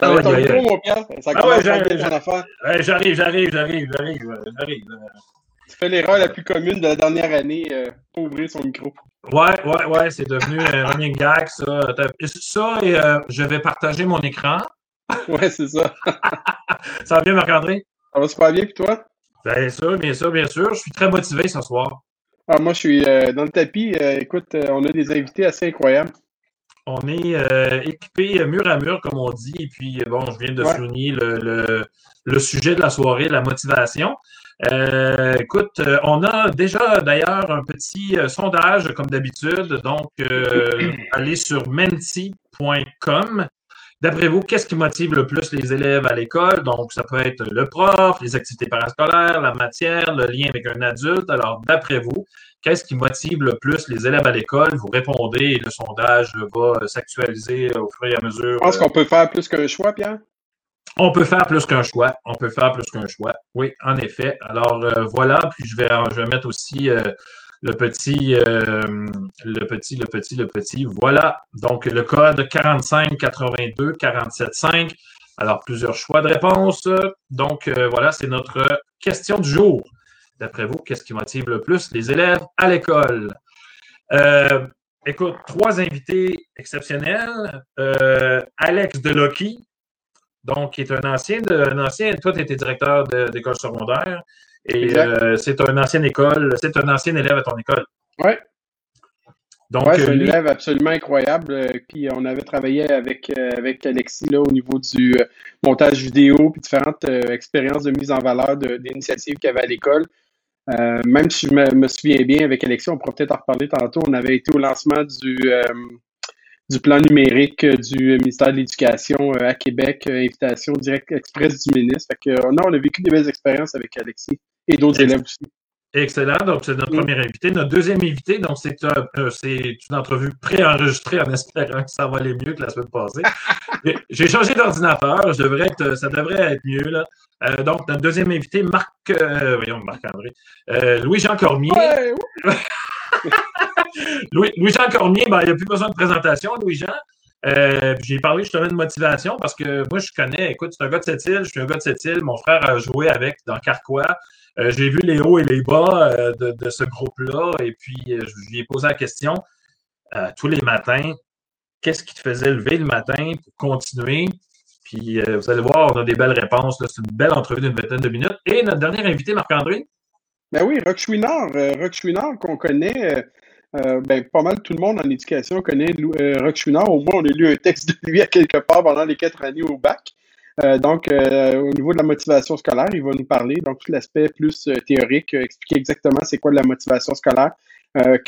Ah ouais, ouais, mon Pierre? Ça Ah ouais, j'arrive, j'arrive, j'arrive, j'arrive, j'arrive. Tu fais l'erreur la plus commune de la dernière année, euh, pas ouvrir son micro. Ouais, ouais, ouais, c'est devenu un running gag, ça. Ça, et euh, je vais partager mon écran. Ouais, c'est ça. Ça va bien, Marc-André? Ça va super bien, puis toi? Bien sûr, bien sûr, bien sûr. Je suis très motivé ce soir. Ah, moi, je suis euh, dans le tapis. Euh, écoute, euh, on a des invités assez incroyables. On est euh, équipé mur à mur, comme on dit. Et puis, bon, je viens de Ouais. souligner le, le- le sujet de la soirée, la motivation. Euh, écoute, euh, on a déjà d'ailleurs un petit euh, sondage, comme d'habitude. Donc, euh, allez sur menti.com. D'après vous, qu'est-ce qui motive le plus les élèves à l'école? Donc, ça peut être le prof, les activités parascolaires, la matière, le lien avec un adulte. Alors, d'après vous, qu'est-ce qui motive le plus les élèves à l'école? Vous répondez et le sondage va euh, s'actualiser au fur et à mesure. Je pense qu'on peut faire plus qu'un choix, Pierre. On peut faire plus qu'un choix. On peut faire plus qu'un choix. Oui, en effet. Alors euh, voilà, puis je vais, je vais mettre aussi euh, le petit, euh, le petit, le petit, le petit. Voilà. Donc le code 45 82 47 5. Alors plusieurs choix de réponse. Donc euh, voilà, c'est notre question du jour. D'après vous, qu'est-ce qui motive le plus les élèves à l'école? Euh, écoute, trois invités exceptionnels. Alex Delocky, donc, qui est un ancien, un ancien toi, tu étais directeur d'école secondaire, et euh, c'est un ancien école, c'est un ancien élève à ton école. Ouais. Donc, Ouais, c'est euh, un lui- élève absolument incroyable. euh, Puis on avait travaillé avec, euh, avec Alexis là, au niveau du euh, montage vidéo, puis différentes euh, expériences de mise en valeur d'initiatives qu'il y avait à l'école. Euh, même si je me, me souviens bien avec Alexis, on pourra peut-être en reparler tantôt, on avait été au lancement du, euh, du plan numérique euh, du ministère de l'Éducation euh, à Québec, euh, invitation directe express du ministre. Fait que, euh, non, on a vécu des belles expériences avec Alexis et d'autres élèves aussi. Excellent. Donc, c'est notre premier invité. Notre deuxième invité, donc, c'est euh, c'est une entrevue préenregistrée en espérant que ça va aller mieux que la semaine passée. J'ai- changé d'ordinateur. Je devrais être, ça devrait être mieux, là. Euh, donc, notre deuxième invité, Marc, euh, voyons, Marc-André, Louis-Jean Cormier. Ouais, Louis-Jean Cormier, ben, il n'y a plus besoin de présentation, Louis-Jean. Euh, j'ai parlé justement de motivation parce que moi, je connais, écoute, c'est un gars de cette île, je suis un gars de cette île, mon frère a joué avec dans Carquois. Euh, j'ai vu les hauts et les bas euh, de, ce groupe-là et puis je lui ai posé la question tous les matins, qu'est-ce qui te faisait lever le matin pour continuer? Puis vous allez voir, on a des belles réponses. C'est une belle entrevue d'une vingtaine de minutes. Et notre dernier invité, Marc-André, Ben oui, Rock Chouinard, Rock Chouinard qu'on connaît, euh, ben, pas mal tout le monde en éducation connaît euh, Rock. Au moins, on a lu un texte de lui à quelque part pendant les quatre années au bac. Euh, donc, euh, au niveau de la motivation scolaire, il va nous parler, donc tout l'aspect plus euh, théorique, expliquer exactement c'est quoi de la motivation scolaire,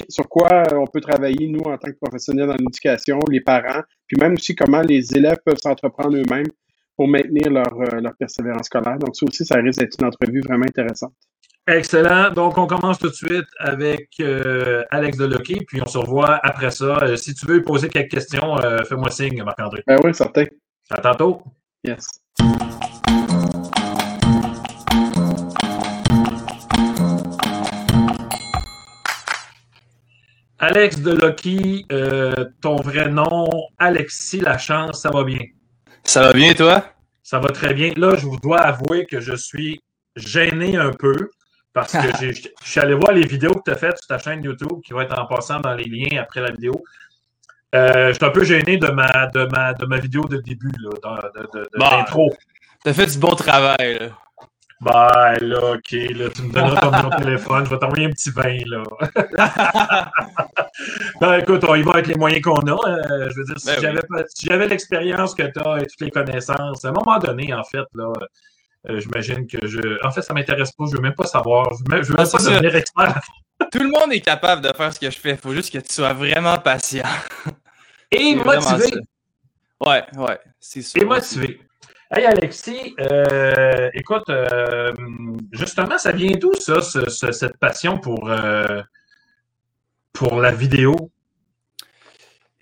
sur quoi on peut travailler, nous, en tant que professionnels en éducation, les parents, puis même aussi comment les élèves peuvent s'entreprendre eux-mêmes pour maintenir leur persévérance scolaire. Donc, ça aussi, ça risque d'être une entrevue vraiment intéressante. Excellent. Donc, on commence tout de suite avec euh, Alex Delocky, puis on se revoit après ça. Euh, si tu veux poser quelques questions, euh, fais-moi signe, Marc-André. Ben oui, certain. À tantôt. Yes. Alex Delocky, euh, ton vrai nom, Alexis Lachance, ça va bien? Ça va bien, toi? Ça va très bien. Là, je vous dois avouer que je suis gêné un peu parce que je suis allé voir les vidéos que tu as faites sur ta chaîne YouTube qui va être en passant dans les liens après la vidéo. Euh, je suis un peu gêné de ma, de ma, de ma vidéo de début, là, de, de, de- Bon. l'intro. T'as fait du bon travail, là. Ben là, ok, là, tu me donneras ton numéro de téléphone, je vais t'envoyer un petit vin, là. ben écoute, on y va avec les moyens qu'on a. euh, je veux dire, si Ben oui. j'avais pas- si j'avais l'expérience que tu as et toutes les connaissances, à un moment donné, en fait, là, euh, j'imagine que je. En fait, ça m'intéresse pas, je veux même pas savoir. Je veux même, je veux même pas devenir expert. Tout le monde est capable de faire ce que je fais. Faut juste que tu sois vraiment patient. Et motivé. Ouais, ouais, c'est sûr. Et motivé. Hey Alexis, euh, écoute, euh, justement, ça vient d'où ça, ce- ce- cette passion pour, euh, pour la vidéo?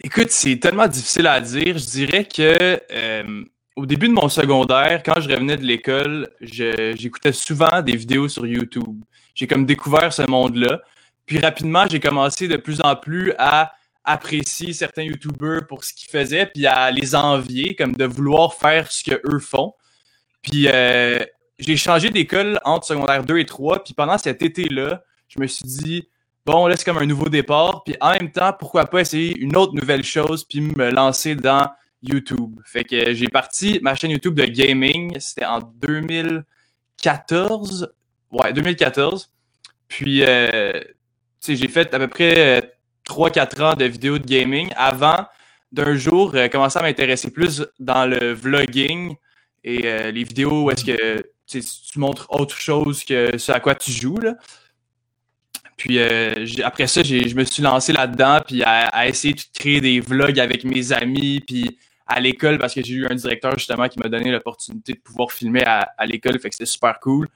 Écoute, c'est tellement difficile à dire. Je dirais que au début de mon secondaire, quand je revenais de l'école, j'écoutais souvent des vidéos sur YouTube. J'ai comme découvert ce monde-là. Puis rapidement, j'ai commencé de plus en plus à apprécier certains YouTubers pour ce qu'ils faisaient, puis à les envier, comme de vouloir faire ce que eux font. Puis euh, j'ai changé d'école entre secondaire 2 et 3, puis pendant cet été-là, je me suis dit, bon, là, c'est comme un nouveau départ, puis en même temps, pourquoi pas essayer une autre nouvelle chose, puis me lancer dans YouTube. Fait que j'ai parti ma chaîne YouTube de gaming, c'était en 2014, ouais, 2014. Puis, euh, tu sais, j'ai fait à peu près 3-4 ans de vidéos de gaming avant d'un jour euh, commencer à m'intéresser plus dans le vlogging et euh, les vidéos où est-ce que tu montres autre chose que ce à quoi tu joues. Là. Puis euh, après ça, je me suis lancé là-dedans, puis à, essayer de créer des vlogs avec mes amis, puis à l'école, parce que j'ai eu un directeur justement qui m'a donné l'opportunité de pouvoir filmer à, l'école, fait que c'était super cool.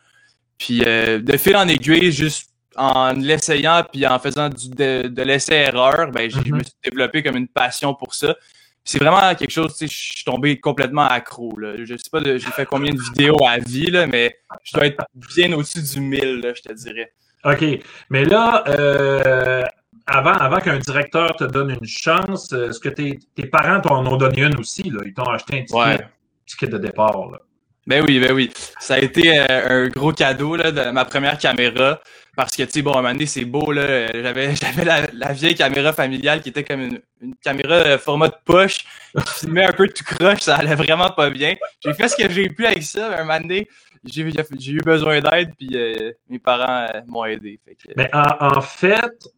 Puis de fil en aiguille, juste en l'essayant puis en faisant de, de l'essai-erreur, ben, je me mm-hmm. suis développé comme une passion pour ça. C'est vraiment quelque chose, tu sais, je suis tombé complètement accro. Là. Je sais pas, j'ai fait combien de vidéos à vie, là, mais je dois être bien au-dessus du 1000, là, je te dirais. OK. Mais là, euh, avant, avant qu'un directeur te donne une chance, est-ce que tes, tes parents t'en ont donné une aussi? Là? Ils t'ont acheté un ticket, ticket de départ. Là. Ben oui, ben oui. Ça a été euh, un gros cadeau là, de ma première caméra. Parce que, tu sais, bon, à un moment donné, c'est beau, là. J'avais, j'avais la, vieille caméra familiale qui était comme une, caméra euh, format de poche, qui filmait un peu tout croche, ça allait vraiment pas bien. J'ai fait ce que j'ai pu avec ça, un moment donné, j'ai, j'ai eu besoin d'aide, puis euh, mes parents m'ont aidé. Mais en, fait,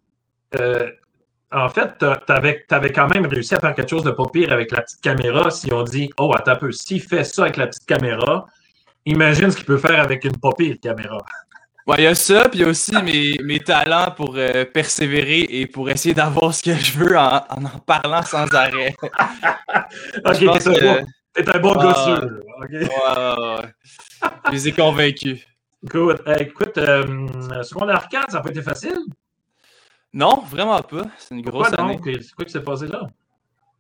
en fait, tu avais, quand même réussi à faire quelque chose de pas pire avec la petite caméra. Si on dit, oh, attends un peu, s'il fait ça avec la petite caméra, imagine ce qu'il peut faire avec une pas pire caméra. Ouais, il y a ça, puis il y a aussi mes, mes talents pour euh, persévérer et pour essayer d'avoir ce que je veux en en, parlant sans arrêt. ok, t'es un bon. Okay. Ouais, ouais, ouais. je les ai convaincus. Écoute, écoute euh, secondaire 4, ça n'a pas été facile? Non, vraiment pas. C'est une grosse année. C'est quoi qui s'est passé là?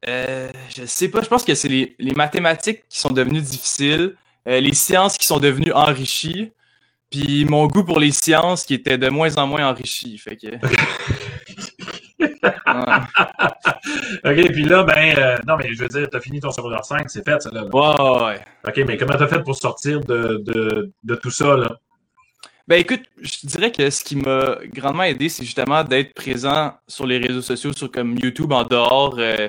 Euh, je sais pas. Je pense que c'est les, mathématiques qui sont devenues difficiles, euh, les sciences qui sont devenues enrichies, puis mon goût pour les sciences qui était de moins en moins enrichi. Fait que. OK, puis là, ben, euh, non, mais je veux dire, t'as fini ton secondaire 5, c'est fait, ça, là. Ouais, ouais. OK, mais comment t'as fait pour sortir de, de, de tout ça, là? Ben écoute, je dirais que ce qui m'a grandement aidé, c'est justement d'être présent sur les réseaux sociaux, sur comme YouTube en dehors euh,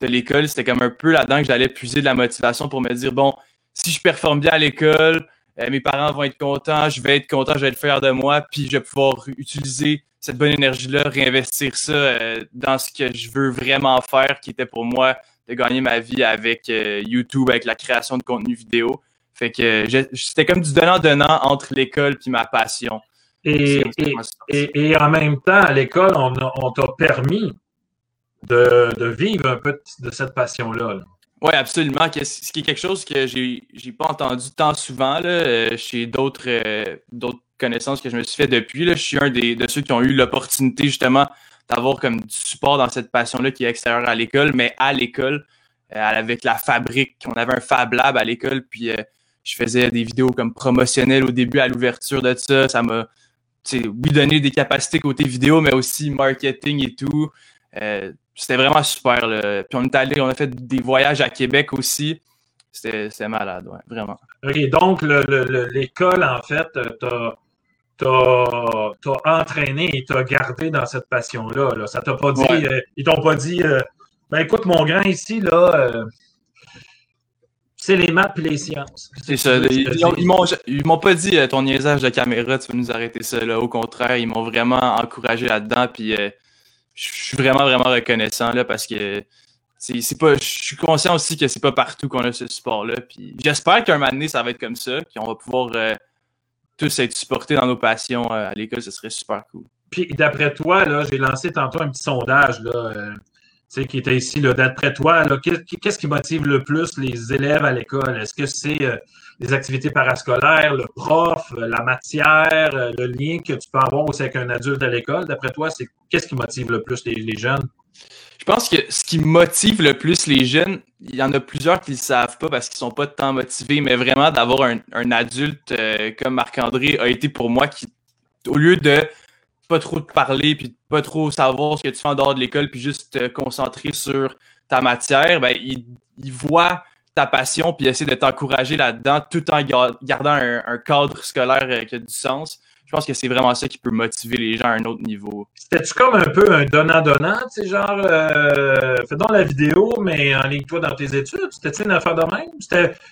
de l'école. C'était comme un peu là-dedans que j'allais puiser de la motivation pour me dire bon, si je performe bien à l'école, euh, mes parents vont être contents, je vais être content, je vais être fier de moi, puis je vais pouvoir utiliser cette bonne énergie-là, réinvestir ça euh, dans ce que je veux vraiment faire, qui était pour moi de gagner ma vie avec YouTube, avec la création de contenu vidéo. Fait que c'était comme du donnant-donnant entre l'école puis ma passion. Et, et, en même temps, à l'école, on, on t'a permis de, de, vivre un peu de cette passion-là. Oui, absolument. Ce qui est quelque chose que j'ai n'ai pas entendu tant souvent là, euh, chez d'autres euh, d'autres connaissances que je me suis fait depuis. Là. Je suis un des, de ceux qui ont eu l'opportunité justement d'avoir comme du support dans cette passion-là qui est extérieure à l'école, mais à l'école, euh, avec la fabrique. On avait un Fab Lab à l'école, puis je faisais des vidéos comme promotionnelles au début, à l'ouverture de ça. Ça m'a, oui, donné des capacités côté vidéo, mais aussi marketing et tout. Euh, c'était vraiment super. Là. Puis on est allé, on a fait des voyages à Québec aussi. C'était malade, ouais, vraiment. OK, donc l'école, en fait, t'as entraîné et t'as gardé dans cette passion-là. Là. Ça t'a pas dit, euh, ils t'ont pas dit, euh, ben écoute, mon grand ici, là, c'est les maths et les sciences. C'est ça. Ils, m'ont pas dit euh, ton niaisage de caméra, tu vas nous arrêter ça. Là. Au contraire, ils m'ont vraiment encouragé là-dedans. Puis euh, je suis vraiment, vraiment reconnaissant là, parce que c'est pas. Je suis conscient aussi que c'est pas partout qu'on a ce support-là. Puis j'espère qu'un moment donné, ça va être comme ça, qu'on va pouvoir euh, tous être supportés dans nos passions à l'école. Ce serait super cool. Puis d'après toi, là, j'ai lancé tantôt un petit sondage. Là, qui était ici, d'après toi, qu'est-ce qui motive le plus les élèves à l'école? Est-ce que c'est euh, les activités parascolaires, le prof, euh, la matière, euh, le lien que tu peux avoir aussi avec un adulte à l'école? D'après toi, c'est qu'est-ce qui motive le plus les, jeunes? Je pense que ce qui motive le plus les jeunes, il y en a plusieurs qui ne savent pas parce qu'ils ne sont pas tant motivés, mais vraiment d'avoir un, adulte comme Marc-André a été pour moi qui, au lieu de pas trop te parler, puis pas trop savoir ce que tu fais en dehors de l'école, puis juste te concentrer sur ta matière, ben, il, voit ta passion, puis essaie de t'encourager là-dedans, tout en gardant un, un cadre scolaire euh, qui a du sens je pense que c'est vraiment ça qui peut motiver les gens à un autre niveau. C'était-tu comme un peu un donnant-donnant, tu sais, genre, euh, fais donc la vidéo, mais en ligne toi dans tes études? C'était-tu une affaire de même?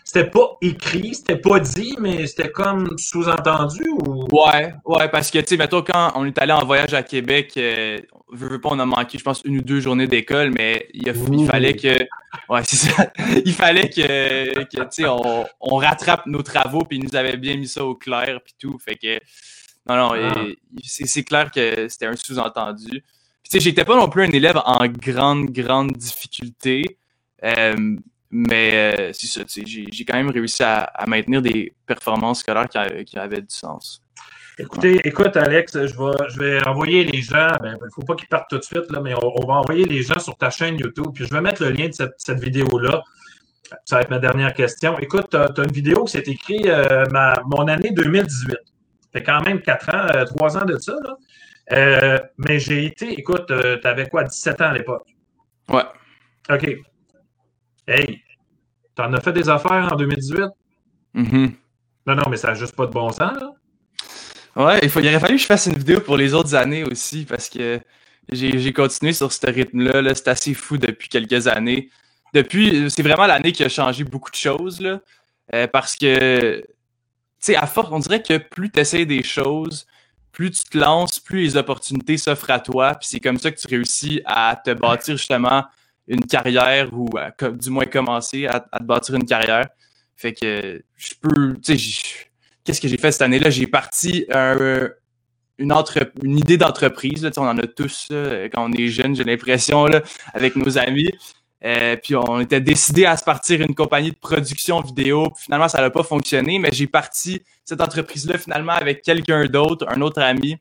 C'était pas écrit, c'était pas dit, mais c'était comme sous-entendu ou? Ouais, ouais, parce que, tu sais, mettons, quand on est allé en voyage à Québec, euh, je veux pas, on a manqué, je pense, une ou deux journées d'école, mais il, il, fallait que. Ouais, c'est ça. il fallait que, que tu sais, on, on, rattrape nos travaux, puis ils nous avaient bien mis ça au clair, puis tout. Fait que non, non, ah. c'est clair que c'était un sous-entendu. Tu sais, j'étais pas non plus un élève en grande, grande difficulté. Euh, mais euh, c'est ça, j'ai quand même réussi à, maintenir des performances scolaires qui, avaient du sens. Écoutez, écoute, Alex, je vais, je vais envoyer les gens. Il ben, ne faut pas qu'ils partent tout de suite, là, mais on, va envoyer les gens sur ta chaîne YouTube. Puis je vais mettre le lien de cette, vidéo-là. Ça va être ma dernière question. Écoute, tu as, une vidéo qui s'est écrite euh, mon année 2018 fait quand même 4 ans, 3 euh, ans de ça. Là. Euh, mais j'ai été, écoute, euh, tu avais quoi, 17 ans à l'époque? Ouais. OK. Hey, t'en as fait des affaires en 2018? Mm-hmm. Non, non, mais ça n'a juste pas de bon sens, là. Ouais, il, faut, il aurait fallu que je fasse une vidéo pour les autres années aussi parce que j'ai continué sur ce rythme-là. -là, c'est assez fou depuis quelques années. Depuis, c'est vraiment l'année qui a changé beaucoup de choses, là. parce que à force, on dirait que plus tu essaies des choses, plus tu te lances, plus les opportunités s'offrent à toi. Puis c'est comme ça que tu réussis à te bâtir justement une carrière ou du moins commencer à, te bâtir une carrière. Fait que je peux, qu'est-ce que j'ai fait cette année-là? J'ai parti une, entre, une idée d'entreprise. On en a tous quand on est jeune, j'ai l'impression, avec nos amis. Euh, puis on était décidé à se partir une compagnie de production vidéo. finalement, ça n'a pas fonctionné, mais j'ai parti cette entreprise-là finalement avec quelqu'un d'autre, un autre ami,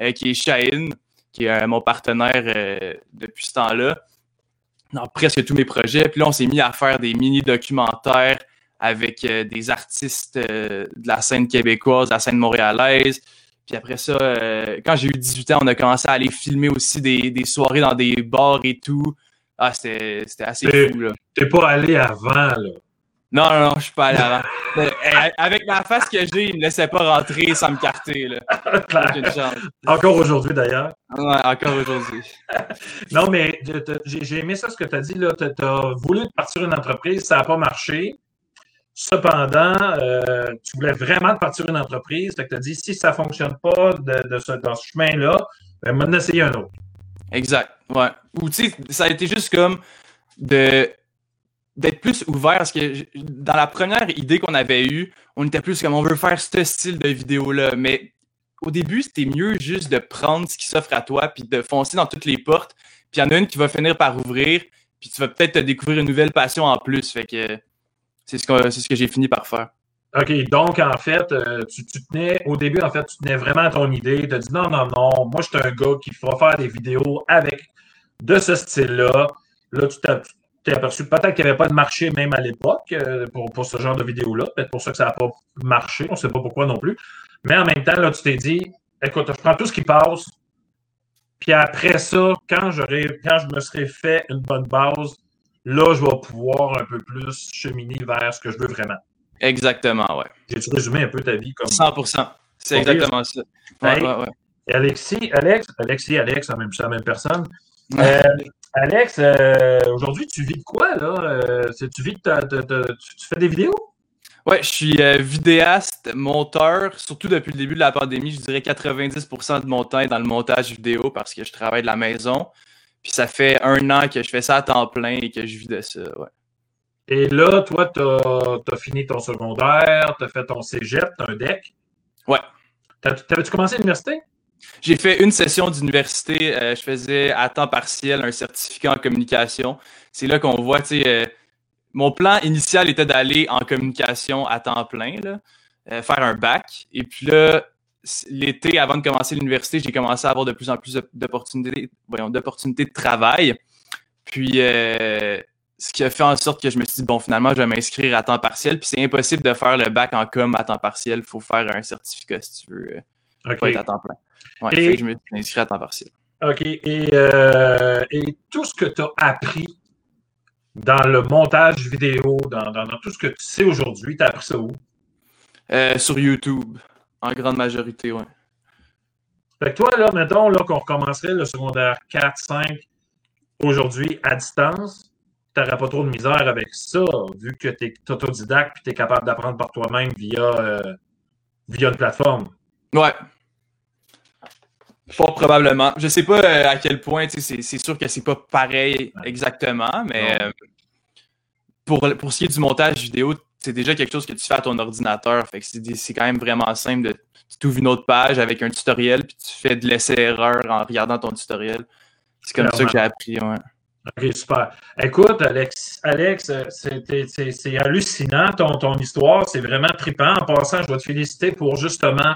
euh, qui est Shaheen, qui est euh, mon partenaire depuis ce temps-là, dans presque tous mes projets. Puis là, on s'est mis à faire des mini-documentaires avec des artistes de la scène québécoise, de la scène montréalaise. Puis après ça, quand j'ai eu 18 ans, on a commencé à aller filmer aussi des soirées dans des bars et tout. Ah, c'était assez fou, là. T'es pas allé avant, là. Non, non, non, je suis pas allé avant. avec la face que j'ai, il me laissait pas rentrer sans me carter, là. Encore aujourd'hui, d'ailleurs. Ouais, encore aujourd'hui. non, mais j'ai aimé ça, ce que tu as dit, là. Tu as voulu partir une entreprise, ça n'a pas marché. Cependant, euh, tu voulais vraiment partir une entreprise. Tu as dit, si ça ne fonctionne pas de, ce, dans ce chemin-là, ben, maintenant, essayer un autre. Exact. Ouais. Ou tu sais, ça a été juste comme de d'être plus ouvert parce que dans la première idée qu'on avait eue, on était plus comme on veut faire ce style de vidéo-là. Mais au début, c'était mieux juste de prendre ce qui s'offre à toi puis de foncer dans toutes les portes. Puis il y en a une qui va finir par ouvrir, puis tu vas peut-être te découvrir une nouvelle passion en plus. Fait que c'est ce que, ce que j'ai fini par faire. OK, donc en fait, euh, tu, tenais, au début, en fait, tu tenais vraiment à ton idée. Tu as dit non, non, non, moi, je suis un gars qui fera faire des vidéos avec de ce style-là. Là, tu t'es aperçu peut-être qu'il n'y avait pas de marché même à l'époque euh, pour, ce genre de vidéo-là. Peut-être pour ça que ça n'a pas marché. On ne sait pas pourquoi non plus. Mais en même temps, là, tu t'es dit, écoute, je prends tout ce qui passe. Puis après ça, quand, quand je me serai fait une bonne base, là, je vais pouvoir un peu plus cheminer vers ce que je veux vraiment. Exactement, ouais. J'ai-tu résumé un peu ta vie comme. 100% C'est exactement ça. Ouais, ouais, ouais. Et Alexis, Alex, Alexis, Alex, c'est la même, personne. Euh, Alex, euh, aujourd'hui, tu vis de quoi, là? Euh, tu vis de tu, fais des vidéos? Ouais, je suis vidéaste, monteur, surtout depuis le début de la pandémie, je dirais 90% de mon temps est dans le montage vidéo parce que je travaille de la maison. Puis ça fait un an que je fais ça à temps plein et que je vis de ça, ouais. Et là, toi, tu as, fini ton secondaire, tu as fait ton cégep, tu as un DEC. Ouais. T'avais-tu commencé à l'université? J'ai fait une session d'université. Euh, je faisais à temps partiel un certificat en communication. C'est là qu'on voit, tu sais, euh, mon plan initial était d'aller en communication à temps plein, là, euh, faire un bac. Et puis là, l'été, avant de commencer l'université, j'ai commencé à avoir de plus en plus d'opportunités, d'opportunités de travail. Puis, ce qui a fait en sorte que je me suis dit, bon, finalement, je vais m'inscrire à temps partiel. Puis c'est impossible de faire le bac en com à temps partiel. Il faut faire un certificat si tu veux euh, être à temps plein. Ouais, Et- je me suis inscrit à temps partiel. OK. Et, euh, et tout ce que tu as appris dans le montage vidéo, dans, dans- dans tout ce que tu sais aujourd'hui, tu as appris ça où? Euh, sur YouTube, en grande majorité, ouais. Fait que toi, là, mettons là, qu'on recommencerait le secondaire 4, 5 aujourd'hui à distance, tu n'aurais pas trop de misère avec ça, vu que tu es autodidacte et tu es capable d'apprendre par toi-même via, euh, via une plateforme. Ouais. Fort probablement. Je sais pas euh, à quel point, c'est sûr que c'est pas pareil exactement, mais euh, pour, pour ce qui est du montage vidéo, c'est déjà quelque chose que tu fais à ton ordinateur. Fait que c'est quand même vraiment simple de tu ouvres une autre page avec un tutoriel puis tu fais de l'essai-erreur en regardant ton tutoriel. C'est comme ça que j'ai appris, ouais. OK, super. Écoute, Alex, Alex euh, c'est hallucinant ton, histoire. C'est vraiment trippant. En passant, je dois te féliciter pour justement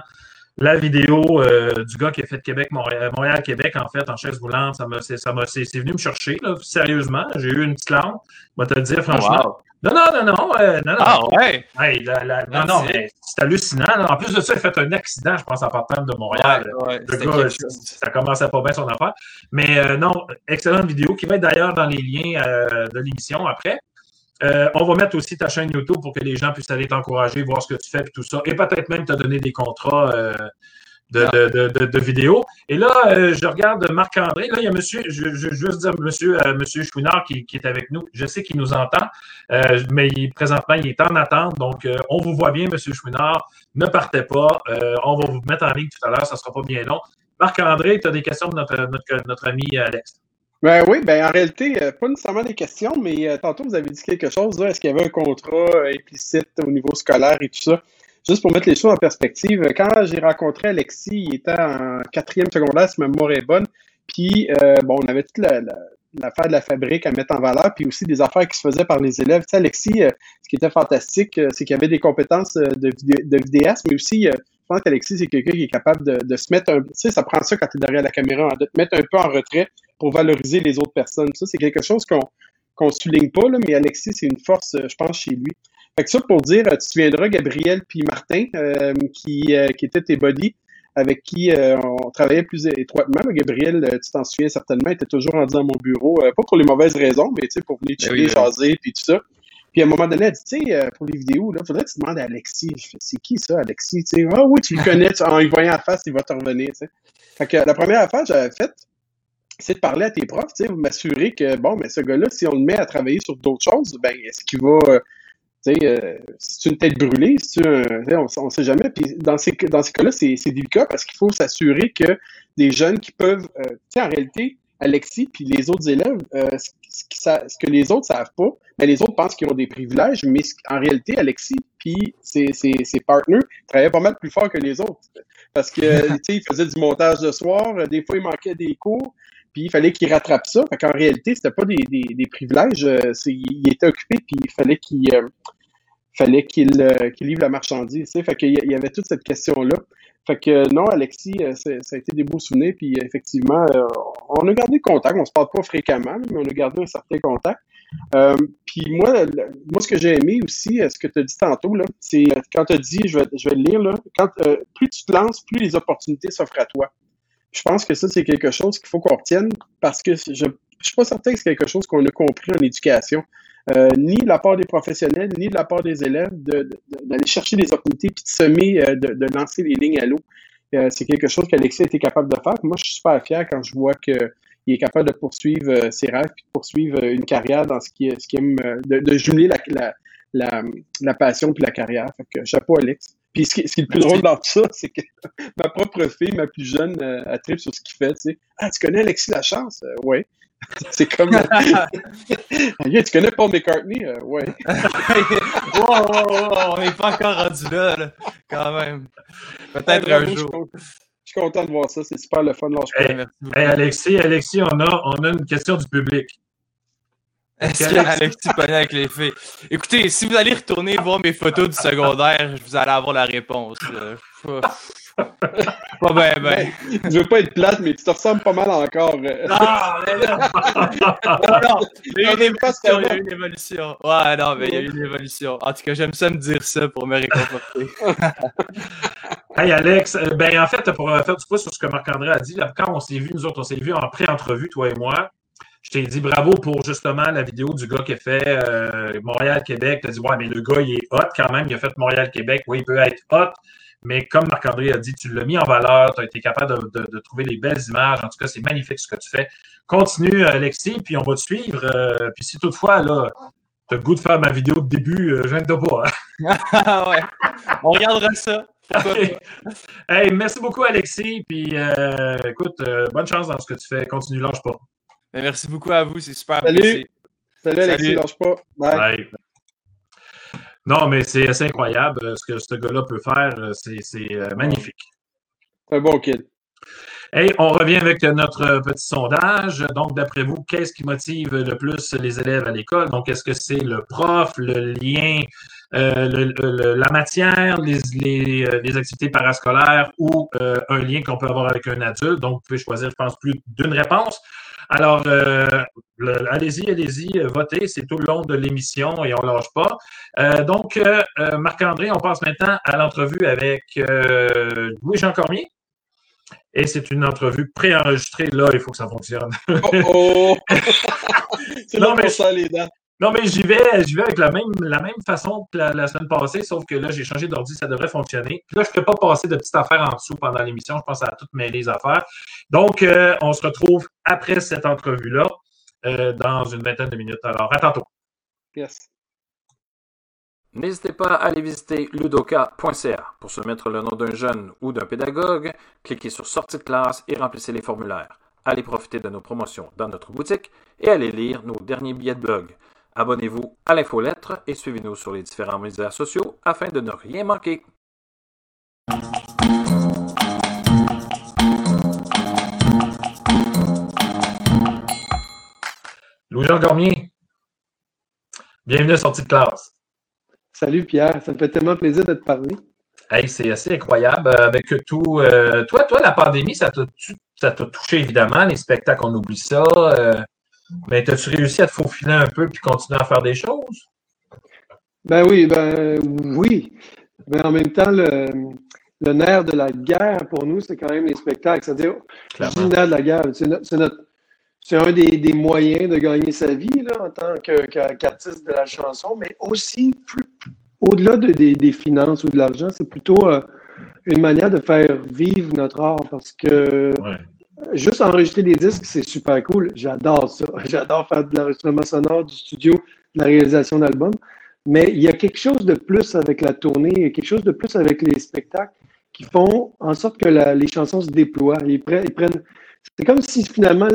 la vidéo euh, du gars qui a fait Québec, Montréal, Montréal-Québec, en fait, en chaise roulante. Ça m'a, c'est, venu me chercher, sérieusement. J'ai eu une petite lampe. Je vais te le dire, franchement. Wow. Non, non, non, non. euh, non, non. Ah ouais! Hey, la- la- non, non, mais c'est hallucinant. là. En plus de ça, il a fait un accident, je pense, en partant de Montréal. Ouais, ouais, Le gars, ça commençait pas bien son affaire. Mais euh, non, excellente vidéo qui va être d'ailleurs dans les liens euh, de l'émission après. On va mettre aussi ta chaîne YouTube pour que les gens puissent aller t'encourager, voir ce que tu fais et tout ça. Et peut-être même te donner des contrats de, vidéos. Et là, euh, je regarde Marc-André. Là, il y a monsieur, je, veux juste dire monsieur, euh, monsieur Chouinard qui, est avec nous. Je sais qu'il nous entend, euh, mais il- présentement, il est en attente. Donc, on vous voit bien, monsieur Chouinard. Ne partez pas. On va vous mettre en ligne tout à l'heure. Ça ne sera pas bien long. Marc-André, tu as des questions de notre, notre, notre ami Alex? Ben oui, ben en réalité, pas nécessairement des questions, mais tantôt vous avez dit quelque chose. Est-ce qu'il y avait un contrat implicite au niveau scolaire et tout ça? Juste pour mettre les choses en perspective, quand j'ai rencontré Alexis, il était en quatrième secondaire, si ma mémoire bonne. Puis, euh, bon, on avait toute la, la- l'affaire de la fabrique à mettre en valeur, puis aussi des affaires qui se faisaient par les élèves. Tu sais, Alexis, euh, ce qui était fantastique, euh, c'est qu'il avait des compétences de, vidé- de vidéaste, mais aussi, je pense qu'Alexis, c'est quelqu'un qui est capable de, se mettre un... Tu sais, ça prend ça quand tu es derrière la caméra, hein, de te mettre un peu en retrait pour valoriser les autres personnes. Ça, c'est quelque chose qu'on qu'on souligne pas, là, mais Alexis, c'est une force, je pense, chez lui. Fait que ça pour dire, euh, tu te souviendras, Gabriel puis Martin, euh, qui, euh, qui étaient tes buddies, avec qui euh, on travaillait plus étroitement. Gabriel, euh, tu t'en souviens certainement, était toujours rendu dans mon bureau, euh, pas pour les mauvaises raisons, mais tu sais, pour venir Ben chiller, oui, ben oui. jaser, puis tout ça. Puis à un moment donné, elle dit, tu sais, pour les vidéos, là, faudrait que tu demandes à Alexis. C'est qui ça, Alexis? Tu sais, ah oui, tu le connais, tu- en y voyant la face, il va te revenir. Fait que la première affaire que j'avais faite, c'est de parler à tes profs, tu sais, m'assurer que, bon, mais ce gars-là, si on le met à travailler sur d'autres choses, ben, est-ce qu'il va, euh, tu sais, si tu une tête brûlée, un- on, on sait jamais. Puis dans ces, dans ces cas-là, c'est c'est délicat parce qu'il faut s'assurer que des jeunes qui peuvent, euh, tu sais, en réalité, Alexis puis les autres élèves, euh, ce, que les autres savent pas, ben, les autres pensent qu'ils ont des privilèges, mais en réalité, Alexis puis ses, ses, ses partners travaillaient pas mal plus fort que les autres. Parce que, tu sais, ils faisaient du montage de soir, euh, des fois, il manquait des cours, puis il fallait qu'il rattrape ça. Fait qu'en réalité, c'était pas des, des, privilèges, euh, il était occupé, puis il fallait qu'il euh, fallait qu'il euh, qu'il livre la marchandise. tu sais. Fait qu'il y- avait toute cette question-là. Fait que non, Alexis, ça a été des beaux souvenirs, puis effectivement, on a gardé contact. On se parle pas fréquemment, mais on a gardé un certain contact. Puis moi, moi, ce que j'ai aimé aussi, ce que tu as dit tantôt, c'est quand tu as dit, je vais, je vais le lire, quand, plus tu te lances, plus les opportunités s'offrent à toi. Je pense que ça, c'est quelque chose qu'il faut qu'on retienne parce que je je suis pas certain que c'est quelque chose qu'on a compris en éducation. Euh, ni de la part des professionnels, ni de la part des élèves, de- de- d'aller chercher des opportunités puis de semer, euh, de, de lancer les lignes à l'eau. Euh, c'est quelque chose qu'Alexis a été capable de faire. Moi, je suis super fier quand je vois qu'il est capable de poursuivre euh, ses rêves puis de poursuivre euh, une carrière dans ce qui, ce qui aime, euh, de, de jumeler la, la, la, la passion puis la carrière. Fait que chapeau, Alex. Puis ce qui, ce qui est le plus drôle dans tout ça, c'est que ma propre fille, ma plus jeune, euh, elle tripe sur ce qu'il fait. Tu sais. Ah, tu connais Alexis Lachance? Euh, ouais. c'est comme. Yeah, tu connais Paul McCartney? Euh, ouais. wow, wow, wow, on n'est pas encore rendu là, là, quand même. Peut-être un jour. Je suis content de voir ça. C'est super le fun. Hey, beaucoup. hey, Alexis, Alexis, on a, on a une question du public. Est-ce que Alexis avec les filles? Écoutez, si vous allez retourner voir mes photos du secondaire, vous allez avoir la réponse. Pas ben, ben. Je veux pas être plate, mais tu te ressembles pas mal encore. euh. Non, mais non! non, il y a eu une évolution, il y a ça. eu une évolution. Ouais, non, mais il y a eu une évolution. En tout cas, j'aime ça me dire ça pour me réconforter. Hey Alex, euh, ben en fait, pour faire du pouce sur ce que Marc-André a dit, quand on s'est vu, nous autres, on s'est vu en pré-entrevue, toi et moi, je t'ai dit bravo pour justement la vidéo du gars qui a fait euh, Montréal-Québec. Tu as dit, ouais, mais le gars, il est hot quand même. Il a fait Montréal-Québec. Oui, il peut être hot. Mais comme Marc-André a dit, tu l'as mis en valeur. Tu as été capable de, trouver des belles images. En tout cas, c'est magnifique ce que tu fais. Continue, Alexis, puis on va te suivre. Euh, puis si toutefois, là, tu as le goût de faire ma vidéo de début, euh, je viens de pas. Hein? ouais. On regardera ça. hey, merci beaucoup, Alexis. Puis écoute, bonne chance dans ce que tu fais. Continue, lâche pas. Ben, merci beaucoup à vous, c'est super Salut. Salut Alexis, lâche pas. Bye. Non, mais c'est assez incroyable euh, ce que ce gars-là peut faire. Euh, c'est euh, magnifique. Un bon kid. Hey, on revient avec notre petit sondage. Donc, d'après vous, qu'est-ce qui motive le plus les élèves à l'école? Donc, est-ce que c'est le prof, le lien, la matière, les, les, activités parascolaires ou un lien qu'on peut avoir avec un adulte? Donc, vous pouvez choisir, je pense, plus d'une réponse. Alors, euh, allez-y, allez-y, euh, votez, c'est tout le long de l'émission et on ne lâche pas. Euh, donc, Marc-André, on passe maintenant à l'entrevue avec Louis-Jean Cormier. Et c'est une entrevue préenregistrée. Là, il faut que ça fonctionne. oh, oh. c'est là mais... ça les dents. Non, mais j'y vais, j'y vais avec la même, la même façon que la, semaine passée, sauf que là, j'ai changé d'ordi, ça devrait fonctionner. Puis là, je ne peux pas passer de petites affaires en dessous pendant l'émission. Je pense à toutes mes les affaires. Donc, euh, on se retrouve après cette entrevue-là euh, dans une vingtaine de minutes. Alors, à tantôt. Yes. N'hésitez pas à aller visiter ludoka.ca pour soumettre le nom d'un jeune ou d'un pédagogue. Cliquez sur Sortie de classe et remplissez les formulaires. Allez profiter de nos promotions dans notre boutique et allez lire nos derniers billets de blog. Abonnez-vous à l'infolettre et suivez-nous sur les différents médias sociaux afin de ne rien manquer. Louis-Jean Gormier, bienvenue à Sortie de classe. Salut Pierre, ça me fait tellement plaisir de te parler. Hey, c'est assez incroyable. Euh, avec tout. Euh, toi, toi, la pandémie, ça t'a touché évidemment. Les spectacles, on oublie ça. Euh, mais as-tu réussi à te faufiler un peu puis continuer à faire des choses? Ben oui, ben oui. Mais en même temps, le, nerf de la guerre pour nous, c'est quand même les spectacles. C'est-à-dire, le nerf de la guerre. C'est un des, moyens de gagner sa vie là, en tant qu'artiste de la chanson, mais aussi au-delà des, finances ou de l'argent, c'est plutôt euh, une manière de faire vivre notre art parce que juste enregistrer des disques, c'est super cool. J'adore ça. J'adore faire de l'enregistrement sonore, du studio, de la réalisation d'albums. Mais il y a quelque chose de plus avec la tournée, il y a quelque chose de plus avec les spectacles qui font en sorte que les chansons se déploient. Ils c'est comme si finalement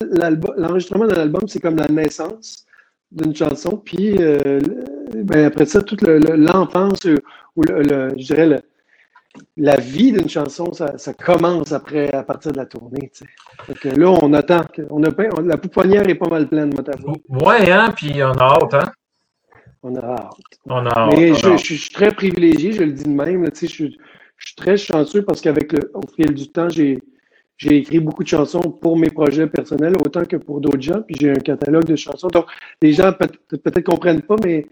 l'enregistrement d'un album, c'est comme la naissance d'une chanson, puis euh, ben, après ça, toute l'enfance ou le, je dirais le, la vie d'une chanson, ça, commence après, à partir de la tournée. là, on attend. On a, la pouponnière est pas mal pleine, moi, Ouais, hein, puis on a hâte, hein? On a hâte. On a Mais je, suis très privilégié, je le dis de même. je, suis très chanceux parce qu'avec le au fil du temps, j'ai écrit beaucoup de chansons pour mes projets personnels, autant que pour d'autres gens, puis j'ai un catalogue de chansons. Donc, les gens peut-être ne comprennent pas, mais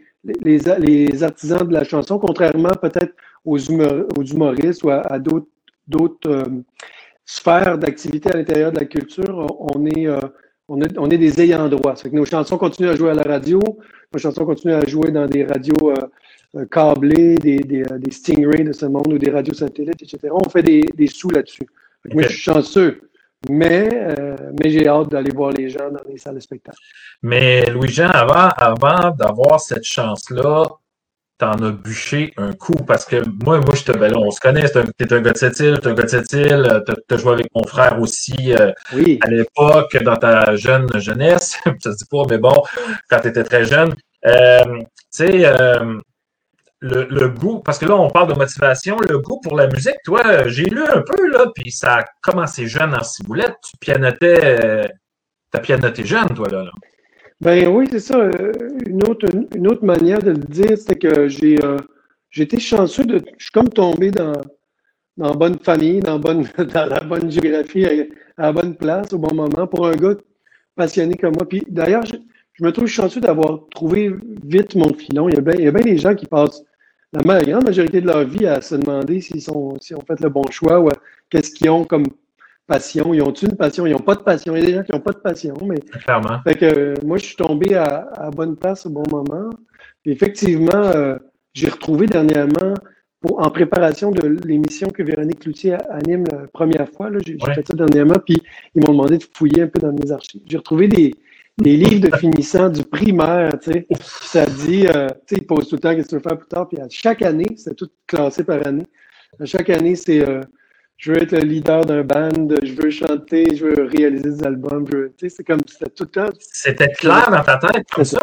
les, les, artisans de la chanson, contrairement peut-être aux, humoristes ou à, d'autres euh, sphères d'activité à l'intérieur de la culture, on est, euh, on, on est des ayants droit. que nos chansons continuent à jouer à la radio, nos chansons continuent à jouer dans des radios euh, câblées, des, des, des, Stingrays de ce monde ou des radios satellites, etc. On fait des, des sous là-dessus. Moi, je suis chanceux. Mais, mais j'ai hâte d'aller voir les gens dans les salles de spectacle. Mais Louis-Jean, avant, avant d'avoir cette chance-là, t'en as bûché un coup parce que moi, moi, je te, ben on se connaît, t'es un, gars de cette île, t'es un gars de cette île, t'as as joué avec mon frère aussi euh, oui. à l'époque, dans ta jeune jeunesse, ça se dit pas, mais bon, quand tu étais très jeune. Euh, tu sais, euh, le, goût, parce que là, on parle de motivation, le goût pour la musique, toi, j'ai lu un peu, là, puis ça a commencé jeune en ciboulette, tu pianotais, t'as pianoté jeune, toi, là. là. Ben oui, c'est ça. Euh, une autre, une autre manière de le dire, c'est que j'ai euh, été chanceux de. Je suis comme tombé dans, dans bonne famille, dans, bonne, dans la bonne géographie, à, la bonne place, au bon moment, pour un gars passionné comme moi. Puis d'ailleurs, je, me trouve chanceux d'avoir trouvé vite mon filon. Il y a bien, il y a bien des gens qui passent la grande majorité de leur vie à se demander s'ils ont fait le bon choix ou qu'est-ce qu'ils ont comme passion. Ils ont-ils une passion? Ils n'ont pas de passion. Il y a des gens qui n'ont pas de passion, mais. Clairement. Fait que moi, je suis tombé à, à bonne place au bon moment. effectivement, euh, j'ai retrouvé dernièrement, pour, en préparation de l'émission que Véronique Cloutier anime la première fois, j'ai fait ça dernièrement, puis ils m'ont demandé de fouiller un peu dans mes archives. J'ai retrouvé des, des livres de finissant du primaire, tu sais. Ça dit, euh, tu sais, ils posent tout le temps qu'est-ce que tu veux faire plus tard, puis à chaque année, c'est tout classé par année. À chaque année, c'est euh, je veux être le leader d'un band, je veux chanter, je veux réaliser des albums, tu sais, c'est comme, c'était tout le temps. C'était clair dans ta tête, comme ça?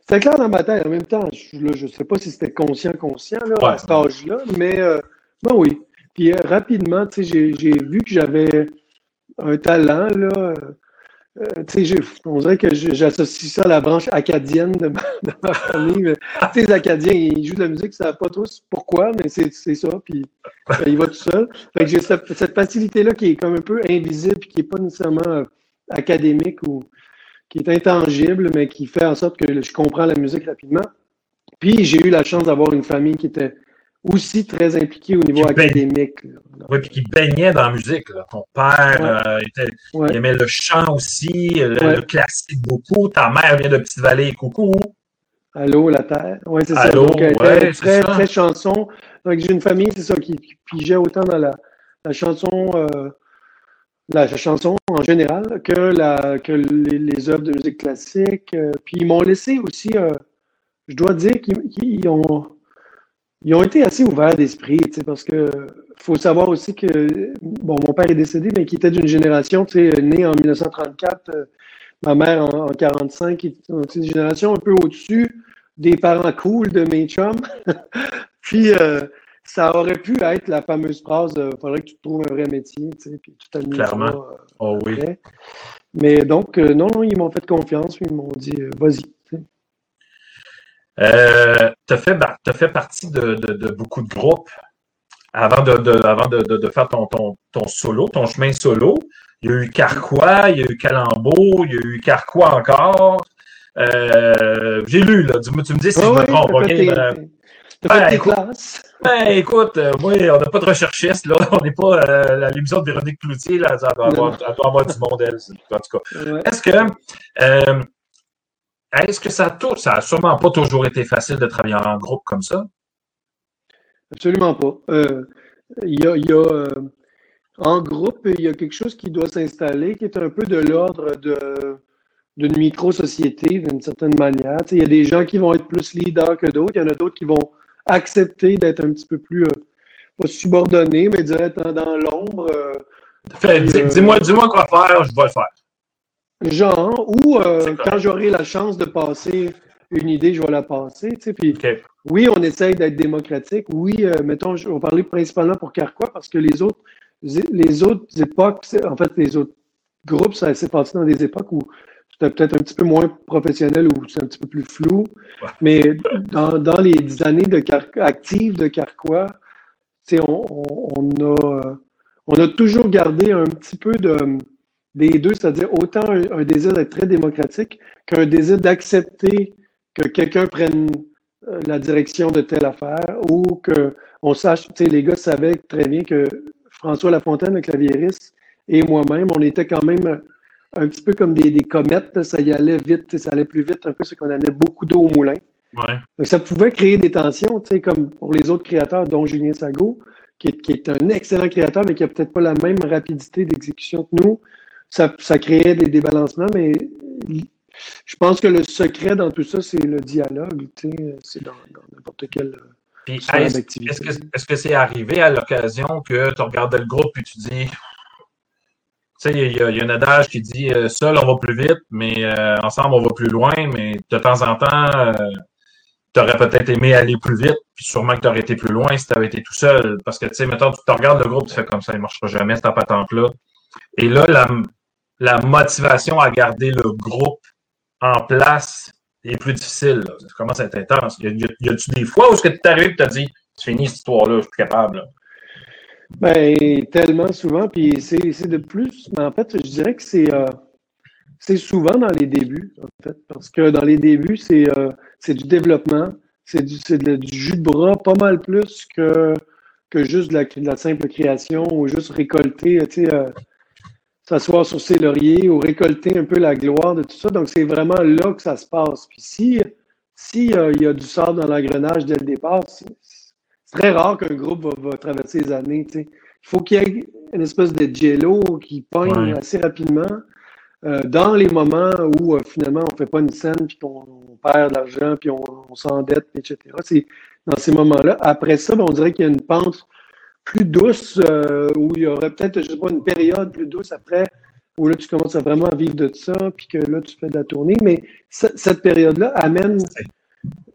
C'était clair dans ma tête. En même temps, je ne sais pas si c'était conscient, conscient, là, à cet âge-là, mais euh, ben oui. Puis rapidement, tu sais, j'ai vu que j'avais un talent, là, euh, on dirait que j'associe ça à la branche acadienne de ma, famille. les Acadiens, ils jouent de la musique, ils ne savent pas trop pourquoi, mais c'est ça, puis ben, il va tout seul. j'ai cette, facilité-là qui est comme un peu invisible, qui n'est pas nécessairement euh, académique ou qui est intangible, mais qui fait en sorte que je comprends la musique rapidement. Puis j'ai eu la chance d'avoir une famille qui était aussi très impliqué au niveau académique. Oui, puis qui baignait dans la musique. Ton père euh, il aimait le chant aussi, le, classique beaucoup. Ta mère vient de Petite-Vallée, coucou. Allô, la terre. Oui, c'est ça. Donc, elle était très, très chanson. Donc, j'ai une famille, c'est ça, qui, qui, pigeait autant dans la, la chanson, euh, la, chanson en général que, la, que les, les œuvres de musique classique. Euh, puis ils m'ont laissé aussi, je dois dire qu'ils ont ils ont été assez ouverts d'esprit, parce que faut savoir aussi que, bon, mon père est décédé, mais qui était d'une génération, tu sais, né en 1934, euh, ma mère en, 1945, 45, qui une génération un peu au-dessus des parents cool de mes chums. puis, euh, ça aurait pu être la fameuse phrase euh, faudrait que tu trouves un vrai métier, tu sais, puis tout Clairement. oh oui. Mais donc, non, non, ils m'ont fait confiance, ils m'ont dit, vas-y. Euh, tu as, fait partie de, beaucoup de groupes avant de, avant faire ton, ton, solo, ton chemin solo. Il y a eu Carquois, il y a eu Calambeau, il y a eu Carquois encore. Euh, j'ai lu, là. Tu, me dis si je me trompe. Ben, ben, écoute, ben, écoute euh, moi, on n'a pas de recherchiste, là. On n'est pas à l'émission de Véronique Cloutier, là. Elle doit avoir, avoir du monde, elle, en tout cas. Est-ce que est-ce que ça a, ça a sûrement pas toujours été facile de travailler en groupe comme ça? Absolument pas. Euh, il y a, euh, en groupe, il y a quelque chose qui doit s'installer qui est un peu de l'ordre de, d'une micro-société d'une certaine manière. il y a des gens qui vont être plus leaders que d'autres. Il y en a d'autres qui vont accepter d'être un petit peu plus, euh, pas subordonnés, mais d'être dans, l'ombre. dis-moi, dis-moi quoi faire, je vais le faire. Genre, ou euh, quand j'aurai la chance de passer une idée, je vais la passer. Puis, Oui, on essaye d'être démocratique. Oui, euh, mettons, je vais parler principalement pour Carquois parce que les autres, les autres époques, en fait, les autres groupes, ça s'est passé dans des époques où c'était peut-être un petit peu moins professionnel ou c'est un petit peu plus flou. Mais dans, dans, les années de actives de Carquois, on, on, a, on a toujours gardé un petit peu de des deux, c'est-à-dire autant un, désir d'être très démocratique qu'un désir d'accepter que quelqu'un prenne euh, la direction de telle affaire ou qu'on sache, tu sais, les gars savaient très bien que François Lafontaine, le claviériste, et moi-même, on était quand même un petit peu comme des, des comètes, ça y allait vite, ça allait plus vite, un peu, c'est qu'on avait beaucoup d'eau au moulin. Ouais. ça pouvait créer des tensions, tu sais, comme pour les autres créateurs, dont Julien Sago, qui est, qui est un excellent créateur, mais qui n'a peut-être pas la même rapidité d'exécution que nous ça, ça créait des débalancements, mais je pense que le secret dans tout ça, c'est le dialogue. C'est dans n'importe quelle. Puis, est-ce que c'est arrivé à l'occasion que tu regardais le groupe et tu dis. Tu sais, il y, a un adage qui dit euh, seul on va plus vite, mais euh, ensemble on va plus loin, mais de temps en temps, euh, tu aurais peut-être aimé aller plus vite, puis sûrement que tu aurais été plus loin si tu avais été tout seul. Parce que, tu sais, maintenant, tu te regardes le groupe, tu fais comme ça, il ne marchera jamais, cette patente-là. Et là, la, la motivation à garder le groupe en place est plus difficile. Ça commence à être intense. Y a-tu des fois où est-ce que tu arrives et tu as dit c'est fini cette histoire-là, je suis plus capable? Ben, tellement souvent, puis c'est de plus, mais en fait, je dirais que c'est euh, souvent dans les débuts, en fait, parce que dans les débuts, c'est euh, du développement, c'est du, du, jus de bras pas mal plus que, que juste de la, simple création ou juste récolter, tu sais, euh, s'asseoir sur ses lauriers ou récolter un peu la gloire de tout ça. Donc, c'est vraiment là que ça se passe. Puis si, si euh, il y a du sable dans l'engrenage dès le départ, c'est très rare qu'un groupe va, traverser les années. Tu sais. Il faut qu'il y ait une espèce de jello qui pogne assez rapidement. Euh, dans les moments où finalement on ne fait pas une scène, puis qu'on perd de l'argent, puis on, s'endette, etc. C'est dans ces moments-là. Après ça, ben, on dirait qu'il y a une pente plus douce, euh, où il y aurait peut-être, je sais pas, une période plus douce après, où là, tu commences à vraiment vivre de ça, puis que là, tu fais de la tournée. Mais cette période-là amène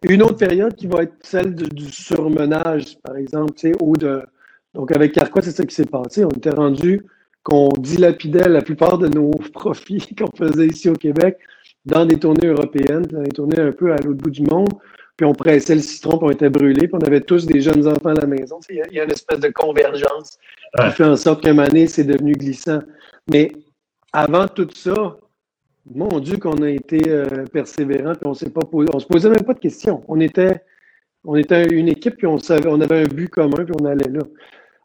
une autre période qui va être celle du surmenage, par exemple, ou de... Donc, avec Carquois, c'est ça qui s'est passé. On était rendu qu'on dilapidait la plupart de nos profits qu'on faisait ici au Québec dans des tournées européennes, dans des tournées un peu à l'autre bout du monde. Puis on pressait le citron, puis on était brûlés, puis on avait tous des jeunes enfants à la maison. Il y, a une espèce de convergence qui fait en sorte qu'un année, c'est devenu glissant. Mais avant tout ça, mon Dieu, qu'on a été euh, persévérant, puis on s'est pas posé, on se posait même pas de questions. On était, on était une équipe, puis on savait, on avait un but commun, puis on allait là.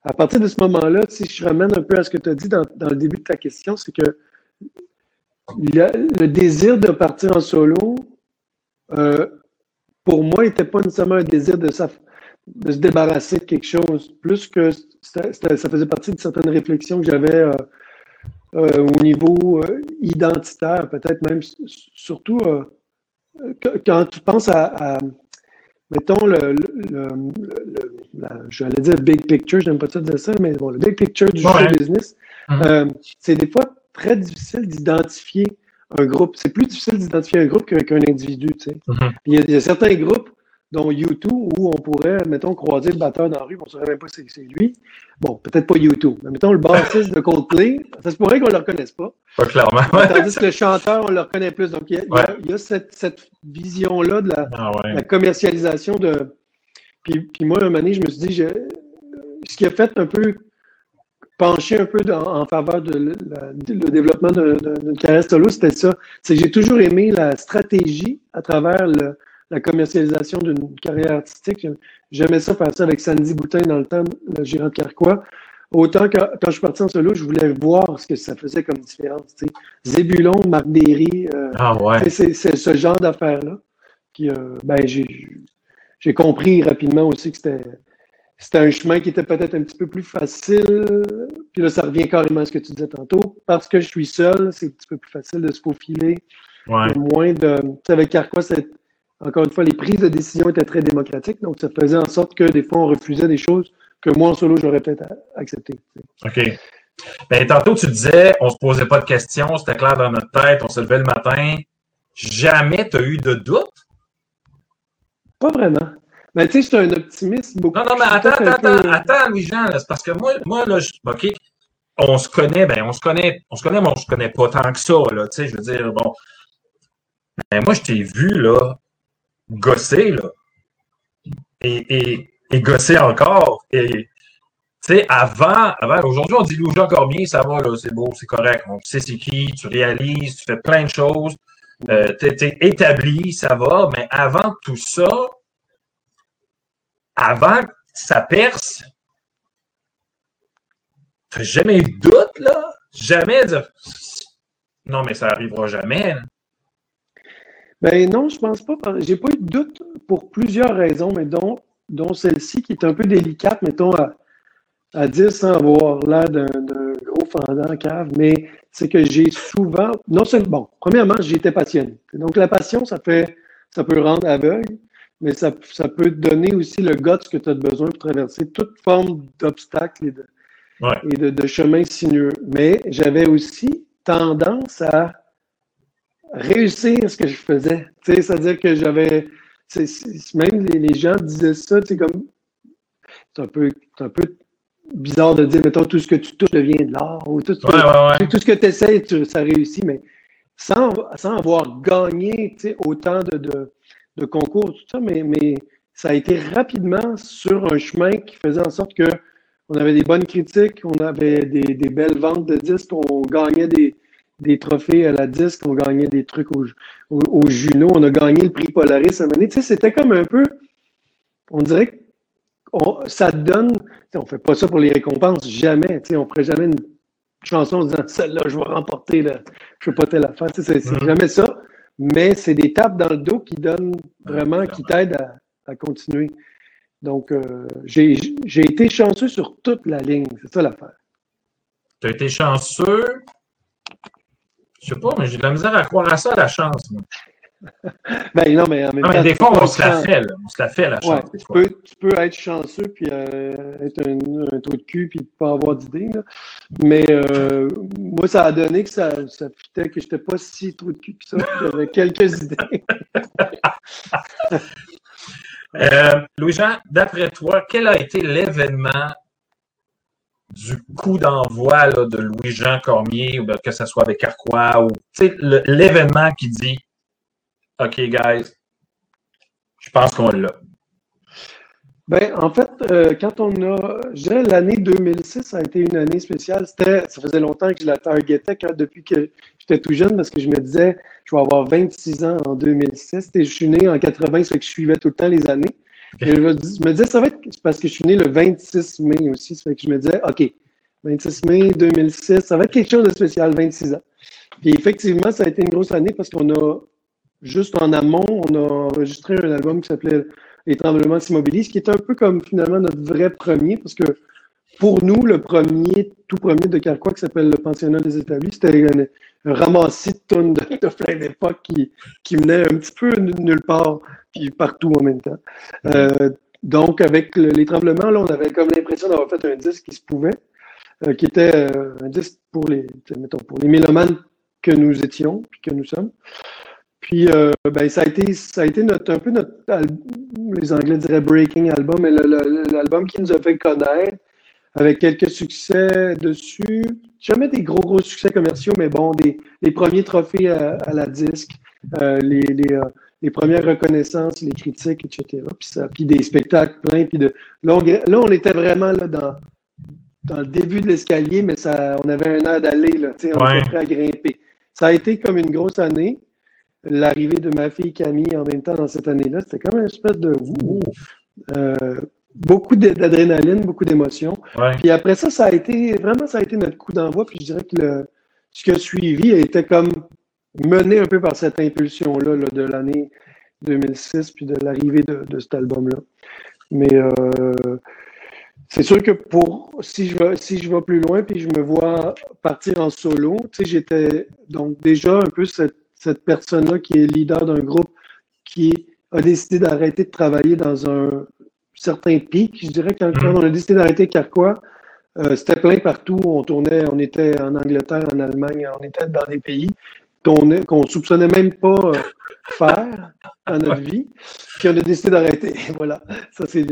À partir de ce moment-là, si je ramène un peu à ce que tu as dit dans, dans, le début de ta question, c'est que le, désir de partir en solo, euh, pour moi, n'était pas nécessairement un désir de, se débarrasser de quelque chose, plus que ça faisait partie de certaines réflexions que j'avais euh, euh, au niveau identitaire, peut-être même surtout quand tu penses à, mettons, le, j'allais dire big picture, j'aime pas ça dire ça, mais bon, le big picture du show business, mm-hmm. c'est des fois très difficile d'identifier un groupe. C'est plus difficile d'identifier un groupe qu'un individu. Tu sais. Mm-hmm. il, y a, certains groupes, dont U2, où on pourrait, mettons, croiser le batteur dans la rue, on ne saurait même pas si c'est lui. Bon, peut-être pas U2, mais mettons le bassiste de Coldplay, ça se pourrait qu'on ne le reconnaisse pas. Pas clairement. Tandis que le chanteur, on le reconnaît plus. Donc, il y a, cette, vision-là de ah la, commercialisation de. Puis, puis moi, un moment donné, je me suis dit, ce qui a fait un peu pencher un peu en faveur de le développement d'une carrière solo, c'était ça. C'est que j'ai toujours aimé la stratégie à travers la commercialisation d'une carrière artistique. J'aimais ça faire ça avec Sandy Boutin dans le temps, le gérant de Carquois. Autant que quand je suis parti en solo, je voulais voir ce que ça faisait comme différence. Zébulon, Marc Derry, euh, ah c'est ce genre d'affaires-là. Euh, ben, j'ai compris rapidement aussi que c'était c'était un chemin qui était peut-être un petit peu plus facile. Puis là, ça revient carrément à ce que tu disais tantôt. Parce que je suis seul, c'est un petit peu plus facile de se faufiler. Ouais. moins de. Tu sais, avec Carquois, encore une fois, les prises de décision étaient très démocratiques. Donc, ça faisait en sorte que des fois, on refusait des choses que moi, en solo, j'aurais peut-être accepté. OK. Bien, tantôt, tu disais, on ne se posait pas de questions, c'était clair dans notre tête, on se levait le matin. Jamais tu as eu de doute? Pas vraiment. Mais tu sais, c'est un optimiste beaucoup. Non, non, mais attends, attends, attends, Louis-Jean, c'est parce que moi, moi, là, OK, on se connaît, ben, on se connaît, on se connaît, mais on se connaît pas tant que ça, là, tu sais, je veux dire, bon. Ben, moi, je t'ai vu, là, gosser, là, et, et, et gosser encore, et, tu sais, avant, avant aujourd'hui, on dit Louis-Jean Cormier, ça va, là, c'est beau, c'est correct, on sait c'est qui, tu réalises, tu fais plein de choses, euh, tu es établi, ça va, mais avant tout ça, avant que ça perce, jamais eu de doute, là. Jamais dire non, mais ça n'arrivera jamais. Ben non, je pense pas. J'ai pas eu de doute pour plusieurs raisons, mais dont, dont celle-ci qui est un peu délicate, mettons, à, à dire sans avoir l'air d'un gros fendant cave, mais c'est que j'ai souvent, non seulement, bon, premièrement, j'étais passionné. Donc la passion, ça fait, ça peut rendre aveugle, mais ça, peut te donner aussi le guts que tu as besoin pour traverser toute forme d'obstacles et, de, et de, chemins sinueux. Mais j'avais aussi tendance à réussir ce que je faisais. C'est-à-dire que j'avais. Même les, gens disaient ça, c'est comme. C'est un, peu, un peu bizarre de dire, mettons, tout ce que tu touches devient de l'art, ou tout, tout, ce que tu essaies, ça réussit, mais sans, sans avoir gagné autant de de concours, tout ça, mais, mais ça a été rapidement sur un chemin qui faisait en sorte que on avait des bonnes critiques, on avait des, belles ventes de disques, on gagnait des, trophées à la disque, on gagnait des trucs au, au, Juno, on a gagné le prix Polaris à Tu sais, c'était comme un peu on dirait que ça donne, on fait pas ça pour les récompenses, jamais, on ne ferait jamais une chanson en disant celle-là, je vais remporter, là, je ne fais pas telle affaire, c'est mm-hmm. jamais ça, mais c'est des tapes dans le dos qui donnent vraiment, qui t'aident à, continuer. Donc, euh, j'ai été chanceux sur toute la ligne, c'est ça l'affaire. Tu as été chanceux? Je sais pas, mais j'ai de la misère à croire à ça, la chance. ben non, mais en même temps. des fois, on se la fait, là. On se la fait, la chance. tu, peux, tu, peux, être chanceux, puis euh, être un, un, trou de cul, puis pas avoir d'idées. Mais euh, moi, ça a donné que ça, ça fitait que je n'étais pas si trou de cul que ça. J'avais quelques idées. euh, Louis-Jean, d'après toi, quel a été l'événement du coup d'envoi de Louis-Jean Cormier, que ce soit avec Carquois, ou l'événement qui dit OK, guys, je pense qu'on l'a. Ben, en fait, euh, quand on a, je dirais l'année 2006 ça a été une année spéciale. C'était, ça faisait longtemps que je la targetais depuis que j'étais tout jeune parce que je me disais, je vais avoir 26 ans en 2006. Et je suis né en 80, ça fait que je suivais tout le temps les années. Et je, me disais, ça va être parce que je suis né le 26 mai aussi. Ça fait que je me disais, OK, 26 mai 2006, ça va être quelque chose de spécial, 26 ans. Puis effectivement, ça a été une grosse année parce qu'on a, juste en amont, on a enregistré un album qui s'appelait Les tremblements s'immobilisent, qui est un peu comme finalement notre vrai premier, parce que pour nous, le premier, tout premier de Carquois qui s'appelle Le Pensionnat des Établis, c'était un, ramassis de tonnes de, plein d'époques qui, qui menait un petit peu nulle part puis partout en même temps. Euh, donc, avec les tremblements, là, on avait comme l'impression d'avoir fait un disque qui se pouvait, euh, qui était euh, un disque pour les, mettons, pour les mélomanes que nous étions, puis que nous sommes. Puis, ben, ça a été, ça a été notre, un peu notre, les Anglais diraient breaking album, mais l'album qui nous a fait connaître, avec quelques succès dessus. Jamais des gros, gros succès commerciaux, mais bon, des, les premiers trophées à, la disque, les, les, les premières reconnaissances, les critiques, etc. Puis, ça, puis des spectacles pleins. Puis de, là, on, était vraiment là, dans, dans le début de l'escalier, mais ça, on avait un air d'aller, là, on était prêt à grimper. Ça a été comme une grosse année. L'arrivée de ma fille Camille en même temps dans cette année-là, c'était comme une espèce de euh, beaucoup d'adrénaline, beaucoup d'émotions. Puis après ça, ça a été vraiment ça a été notre coup d'envoi. Puis je dirais que le, ce qui a suivi était comme mené un peu par cette impulsion-là de l'année 2006 puis de l'arrivée de, cet album-là. Mais euh, c'est sûr que pour si je vais si je vais plus loin puis je me vois partir en solo, tu sais, j'étais donc déjà un peu cette, cette personne-là qui est leader d'un groupe qui a décidé d'arrêter de travailler dans un certain pic. Je dirais que quand, on a décidé d'arrêter Carquois, euh, c'était plein partout. On tournait, on était en Angleterre, en Allemagne, on était dans des pays qu'on ne soupçonnait même pas euh, faire dans notre vie, puis on a décidé d'arrêter. Voilà, ça c'est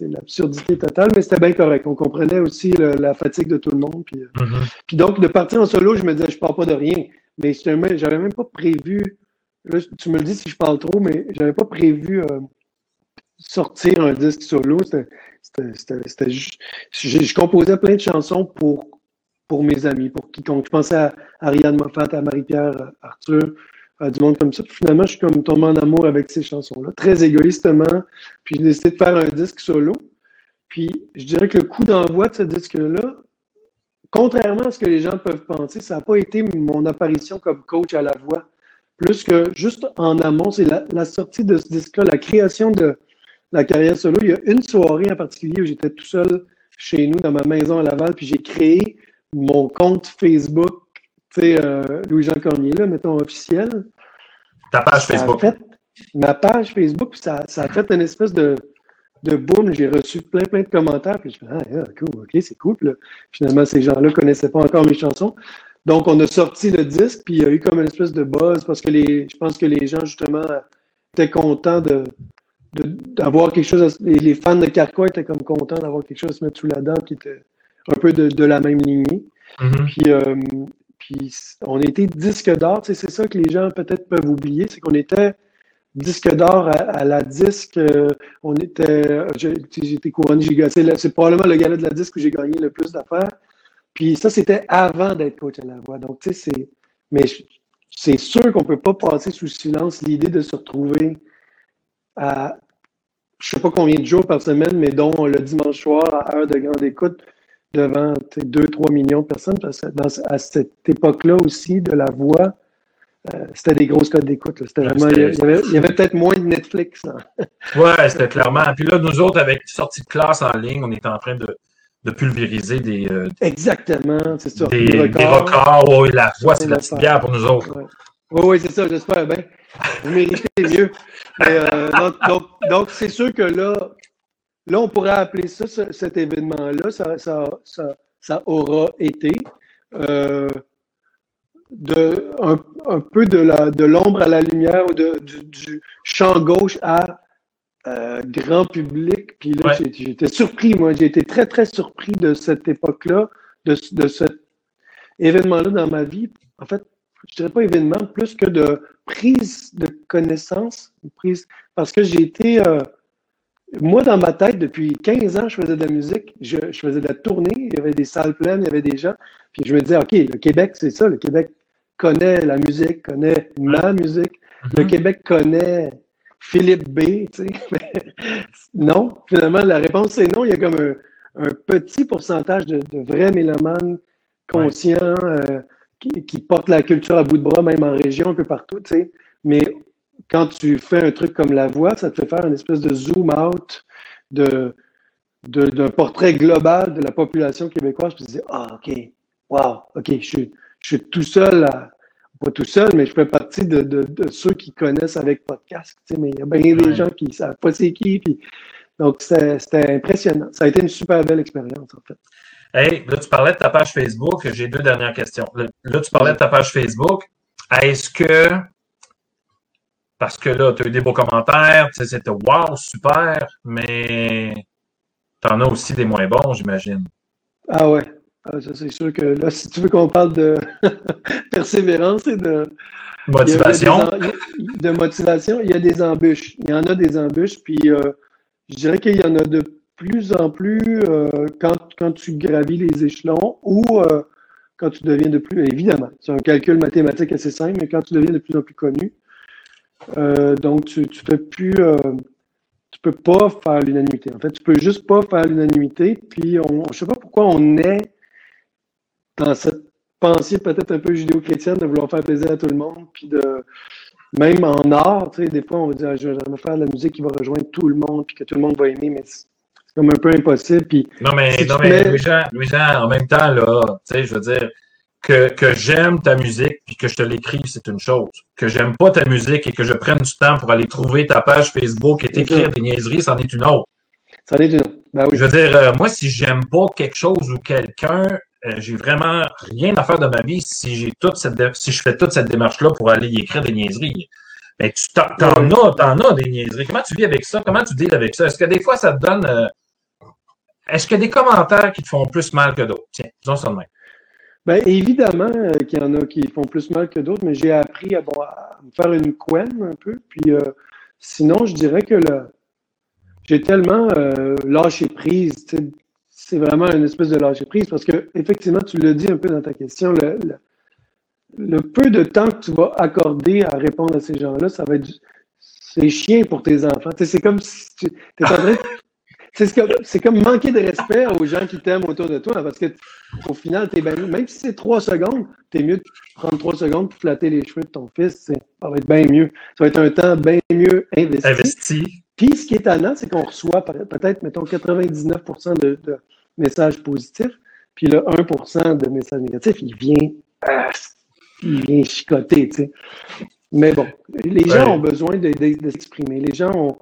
l'absurdité totale, mais c'était bien correct. On comprenait aussi la fatigue de tout le monde. Puis, euh, mm-hmm. puis, donc, de partir en solo, je me disais, je ne parle pas de rien. Mais j'avais même pas prévu, là, tu me le dis si je parle trop, mais j'avais pas prévu euh, sortir un disque solo. C'était, je composais plein de chansons pour pour mes amis, pour quiconque. Je pensais à Ariane Moffat, à Marie-Pierre, Arthur, à du monde comme ça. finalement, je suis comme tombé en amour avec ces chansons-là, très égoïstement. Puis j'ai décidé de faire un disque solo. Puis je dirais que le coup d'envoi de ce disque-là, contrairement à ce que les gens peuvent penser, ça n'a pas été mon apparition comme coach à la voix. Plus que juste en amont, c'est la, sortie de ce disque-là, la création de la carrière solo. Il y a une soirée en particulier où j'étais tout seul chez nous, dans ma maison à Laval, puis j'ai créé mon compte Facebook, tu sais, euh, Louis-Jean Cormier, là, mettons officiel. Ta page Facebook. ma page Facebook, ça, ça, a fait une espèce de, de boom. J'ai reçu plein, plein de commentaires. Puis je me suis dit, ah, cool, ok, c'est cool. Finalement, ces gens-là ne connaissaient pas encore mes chansons. Donc, on a sorti le disque, puis il y a eu comme une espèce de buzz parce que les, je pense que les gens, justement, étaient contents de, d'avoir quelque chose. les, fans de Carquois étaient comme contents d'avoir quelque chose à se mettre sous la dent qui était un peu de, la même lignée. Mm-hmm. Puis, euh, puis on était disque d'or. C'est ça que les gens peut-être peuvent oublier, c'est qu'on était disque d'or à, la disque. Euh, on était, j'ai été couronné, c'est probablement le gala de la disque où j'ai gagné le plus d'affaires. Puis ça, c'était avant d'être coach à la voix. Donc, tu sais, c'est. Mais c'est sûr qu'on ne peut pas passer sous silence l'idée de se retrouver à je sais pas combien de jours par semaine, mais dont le dimanche soir, à heure de grande écoute, devant 2-3 millions de personnes. Parce que dans, à cette époque-là aussi, de la voix, euh, c'était des grosses codes d'écoute. C'était vraiment, il y avait, peut-être moins de Netflix. Hein. Ouais, c'était clairement. Puis là, nous autres, avec sortie de classe en ligne, on est en train de, de pulvériser des. euh, Exactement, c'est ça. des, des records. Ouais, la voix, c'est la petite bière pour nous autres. Ouais. Oui, oui, c'est ça, j'espère bien. Vous méritez mieux. Mais, euh, donc, c'est sûr que là, là, on pourrait appeler ça, ce- cet événement-là, ça, ça, ça, ça aura été euh, de, un, un peu de la- de l'ombre à la lumière ou de, du, du champ gauche à euh, grand public. Puis là, Ouais. j'ai- j'étais surpris, moi, j'ai été très, très surpris de cette époque-là, de, de cet événement-là dans ma vie. En fait, je dirais pas événement, plus que de prise de connaissance, prise, parce que j'ai été, euh, moi, dans ma tête, depuis 15 ans, je faisais de la musique, je, je faisais de la tournée, il y avait des salles pleines, il y avait des gens, puis je me disais, OK, le Québec, c'est ça, le Québec connaît la musique, connaît ma musique, le Mhm. Québec connaît Philippe B, tu sais. Non, finalement, la réponse c'est non. Il y a comme un, un petit pourcentage de, de vrais mélomanes conscients euh, qui, qui portent la culture à bout de bras, même en région, un peu partout, tu sais. Mais quand tu fais un truc comme la voix, ça te fait faire une espèce de zoom out de d'un portrait global de la population québécoise, puis tu te dis, ah, OK, wow, OK, je suis, je suis tout seul à, pas tout seul, mais je fais partie de, de, de ceux qui connaissent avec podcast. tu sais, Mais il y a bien des gens qui ne savent pas c'est qui. Puis, donc, c'était c'était impressionnant. Ça a été une super belle expérience, en fait. Hey, là, tu parlais de ta page Facebook. J'ai deux dernières questions. Là, tu parlais de ta page Facebook. Est-ce que, parce que là, tu as eu des beaux commentaires, tu sais, c'était wow, super, mais tu en as aussi des moins bons, j'imagine. Ah ouais. Ah, ça, c'est sûr que là, si tu veux qu'on parle de persévérance et de, Motivation. il y a des en- de motivation, il y a des embûches. Il y en a des embûches, puis euh, je dirais qu'il y en a de plus en plus euh, quand, quand tu gravis les échelons ou euh, quand tu deviens de plus, évidemment, c'est un calcul mathématique assez simple, mais quand tu deviens de plus en plus connu, euh, donc tu, tu fais plus, euh, tu peux pas faire l'unanimité. En fait, tu peux juste pas faire l'unanimité, puis on, je sais pas pourquoi on est dans cette pensée peut-être un peu judéo-chrétienne de vouloir faire plaisir à tout le monde, puis de même en art, tu sais, des fois on va dire ah, je vais faire de la musique qui va rejoindre tout le monde, puis que tout le monde va aimer, mais c'est comme un peu impossible. Puis Non, mais, Si non, mais mets- Louis-Jean, Louis-Jean, en même temps, là, tu sais, je veux dire, que, que j'aime ta musique puis que je te l'écrive, c'est une chose. Que j'aime pas ta musique et que je prenne du temps pour aller trouver ta page Facebook et t'écrire des niaiseries, c'en est une autre. ça en est une autre. Ben oui. Je veux dire, euh, moi, si j'aime pas quelque chose ou quelqu'un, euh, j'ai vraiment rien à faire de ma vie si j'ai toute cette si je fais toute cette démarche-là pour aller y écrire des niaiseries. Mais tu t'en, t'en as, t'en as des niaiseries. Comment tu vis avec ça? Comment tu deals avec ça? Est-ce que des fois ça te donne euh, est-ce qu'il y a des commentaires qui te font plus mal que d'autres? Tiens, disons ça de même. Ben, évidemment euh, qu'il y en a qui font plus mal que d'autres, mais j'ai appris à, me faire une couenne un peu. Puis euh, sinon, je dirais que le, j'ai tellement euh, lâché prise. C'est vraiment une espèce de lâcher prise parce que, effectivement, tu le dis un peu dans ta question, le, le, peu de temps que tu vas accorder à répondre à ces gens-là, ça va être c'est chiant pour tes enfants. C'est comme si tu en train de- c'est comme, comme manquer de respect aux gens qui t'aiment autour de toi parce que au final, t'es même si c'est trois secondes, t'es mieux de prendre trois secondes pour flatter les cheveux de ton fils. Ça va être bien mieux. Ça va être un temps bien mieux investi. Investi. Puis, ce qui est étonnant, c'est qu'on reçoit peut- peut-être, mettons, 99% de, de messages positifs, puis le 1% de messages négatifs, il vient, ah, il vient chicoter, tu sais. Mais bon, les gens Ouais. ont besoin de, de- de. Les gens ont.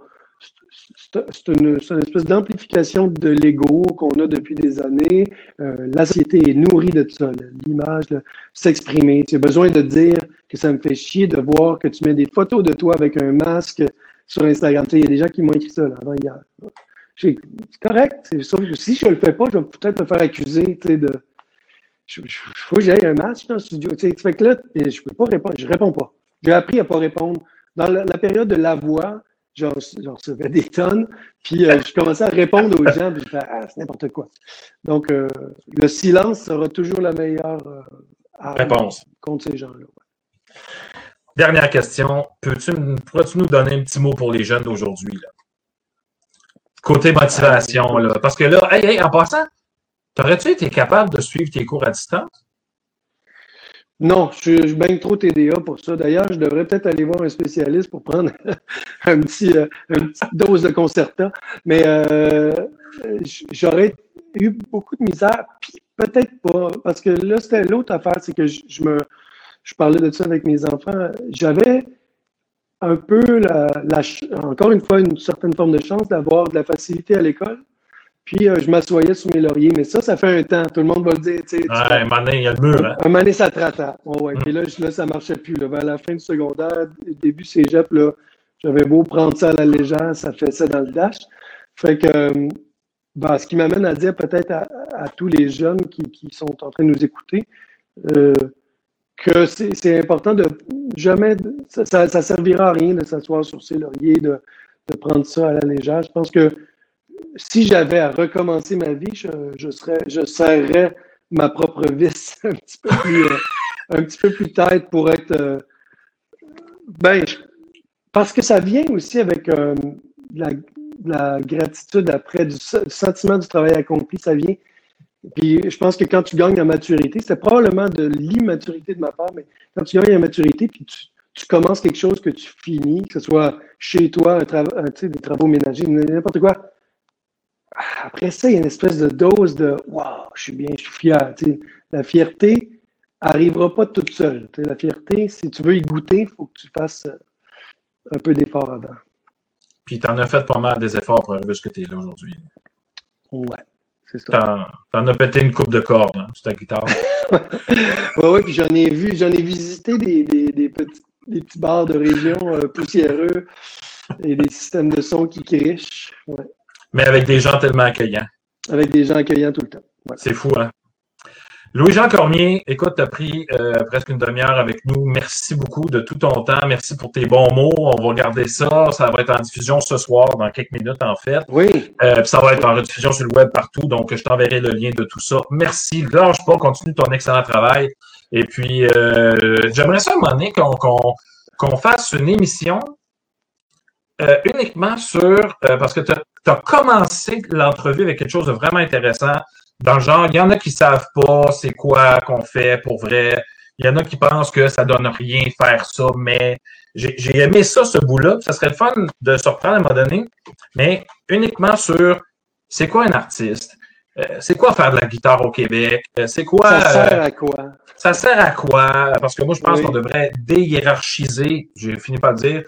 C'est une, espèce d'amplification de l'ego qu'on a depuis des années. Euh, est nourrie de ça, l'image, s'exprimer. Tu as besoin de dire que ça me fait chier de voir que tu mets des photos de toi avec un masque sur Instagram. Tu sais, Il y a des gens qui m'ont écrit ça avant hier. C'est correct. si je ne le fais pas, je vais peut-être me faire accuser tu sais, de. Il faut que j'aille un masque dans le studio. Tu sais, fait que là, je peux pas répondre. Je réponds pas. J'ai appris à pas répondre. Dans la, la période de la voix, j'en recevais des tonnes. Puis euh, je commençais à répondre aux gens. Puis je fais Ah, c'est n'importe quoi. Donc, euh, le silence sera toujours la meilleure euh, Réponse. contre ces gens-là. Dernière question. Peux-tu, pourrais-tu nous donner un petit mot pour les jeunes d'aujourd'hui? là? Côté motivation, là. Parce que là, hey, hey, en passant, t'aurais-tu été capable de suivre tes cours à distance? Non, je, je baigne trop TDA pour ça. D'ailleurs, je devrais peut-être aller voir un spécialiste pour prendre un petit, euh, une petite dose de concerta. Mais euh, j'aurais eu beaucoup de misère, puis peut-être pas, parce que là, c'était l'autre affaire, c'est que je, je me, je parlais de ça avec mes enfants. J'avais un peu, la, la encore une fois, une certaine forme de chance d'avoir de la facilité à l'école. Puis euh, je m'assoyais sur mes lauriers, mais ça, ça fait un temps. Tout le monde va le dire. tu sais, Ouais, un moment donné, il y a le mur, hein? un moment donné, ça te rattrape. Ouais, ouais. Mm. Puis là, là, ça marchait plus. Là. Vers la fin du secondaire, début cégep, là, j'avais beau prendre ça à la légère, ça fait ça dans le dash. Fait que, euh, ben, ce qui m'amène à dire peut-être à, à tous les jeunes qui, qui sont en train de nous écouter, euh, que c'est important de jamais, ça, ça servira à rien de s'asseoir sur ses lauriers, de, de prendre ça à la légère. Je pense que si j'avais à recommencer ma vie, je, serais, je serrerais ma propre vis un petit peu plus, euh, un petit peu plus tête pour être, euh, ben, parce que ça vient aussi avec euh, la, de la gratitude après, du, se- du sentiment du travail accompli, ça vient. Puis je pense que quand tu gagnes en maturité, c'est probablement de l'immaturité de ma part, mais quand tu gagnes en maturité, puis tu, commences quelque chose que tu finis, que ce soit chez toi, un des travaux ménagers, n'importe quoi. Après ça, il y a une espèce de dose de Waouh, je suis bien, je suis fier. tu sais. La fierté n'arrivera pas toute seule. tu sais. La fierté, si tu veux y goûter, il faut que tu fasses euh, un peu d'effort avant. Puis t'en as fait pas mal des efforts pour arriver jusqu'à t'es là aujourd'hui. Ouais, c'est ça. T'en, t'en as pété une coupe de cordes, hein, sur ta guitare. Ouais, ouais, puis j'en ai vu, j'en ai visité des, des, des petits, des petits bars de région euh, poussiéreux et des systèmes de son qui crichent, ouais, Mais avec des gens tellement accueillants. avec des gens accueillants tout le temps. C'est fou, hein? Louis-Jean Cormier, écoute, tu as pris euh, presque une demi-heure avec nous. Merci beaucoup de tout ton temps. Merci pour tes bons mots. On va regarder ça. Ça va être en diffusion ce soir, dans quelques minutes, en fait. Oui, Euh, ça va être en rediffusion sur le web partout. Donc, je t'enverrai le lien de tout ça. Merci. Lâche pas. Continue ton excellent travail. Et puis, euh, j'aimerais ça, à un moment donné, qu'on qu'on qu'on fasse une émission euh, uniquement sur, euh, parce que tu as, commencé l'entrevue avec quelque chose de vraiment intéressant, dans le genre, il y en a qui savent pas c'est quoi qu'on fait pour vrai, il y en a qui pensent que ça donne rien faire ça, mais j'ai aimé ça, ce bout-là, ça serait le fun de se reprendre à un moment donné, mais uniquement sur c'est quoi un artiste, Euh, c'est quoi faire de la guitare au Québec, c'est quoi... ça sert à quoi? ça sert à quoi? Parce que moi, je pense Oui. qu'on devrait déhiérarchiser, j'ai fini par dire,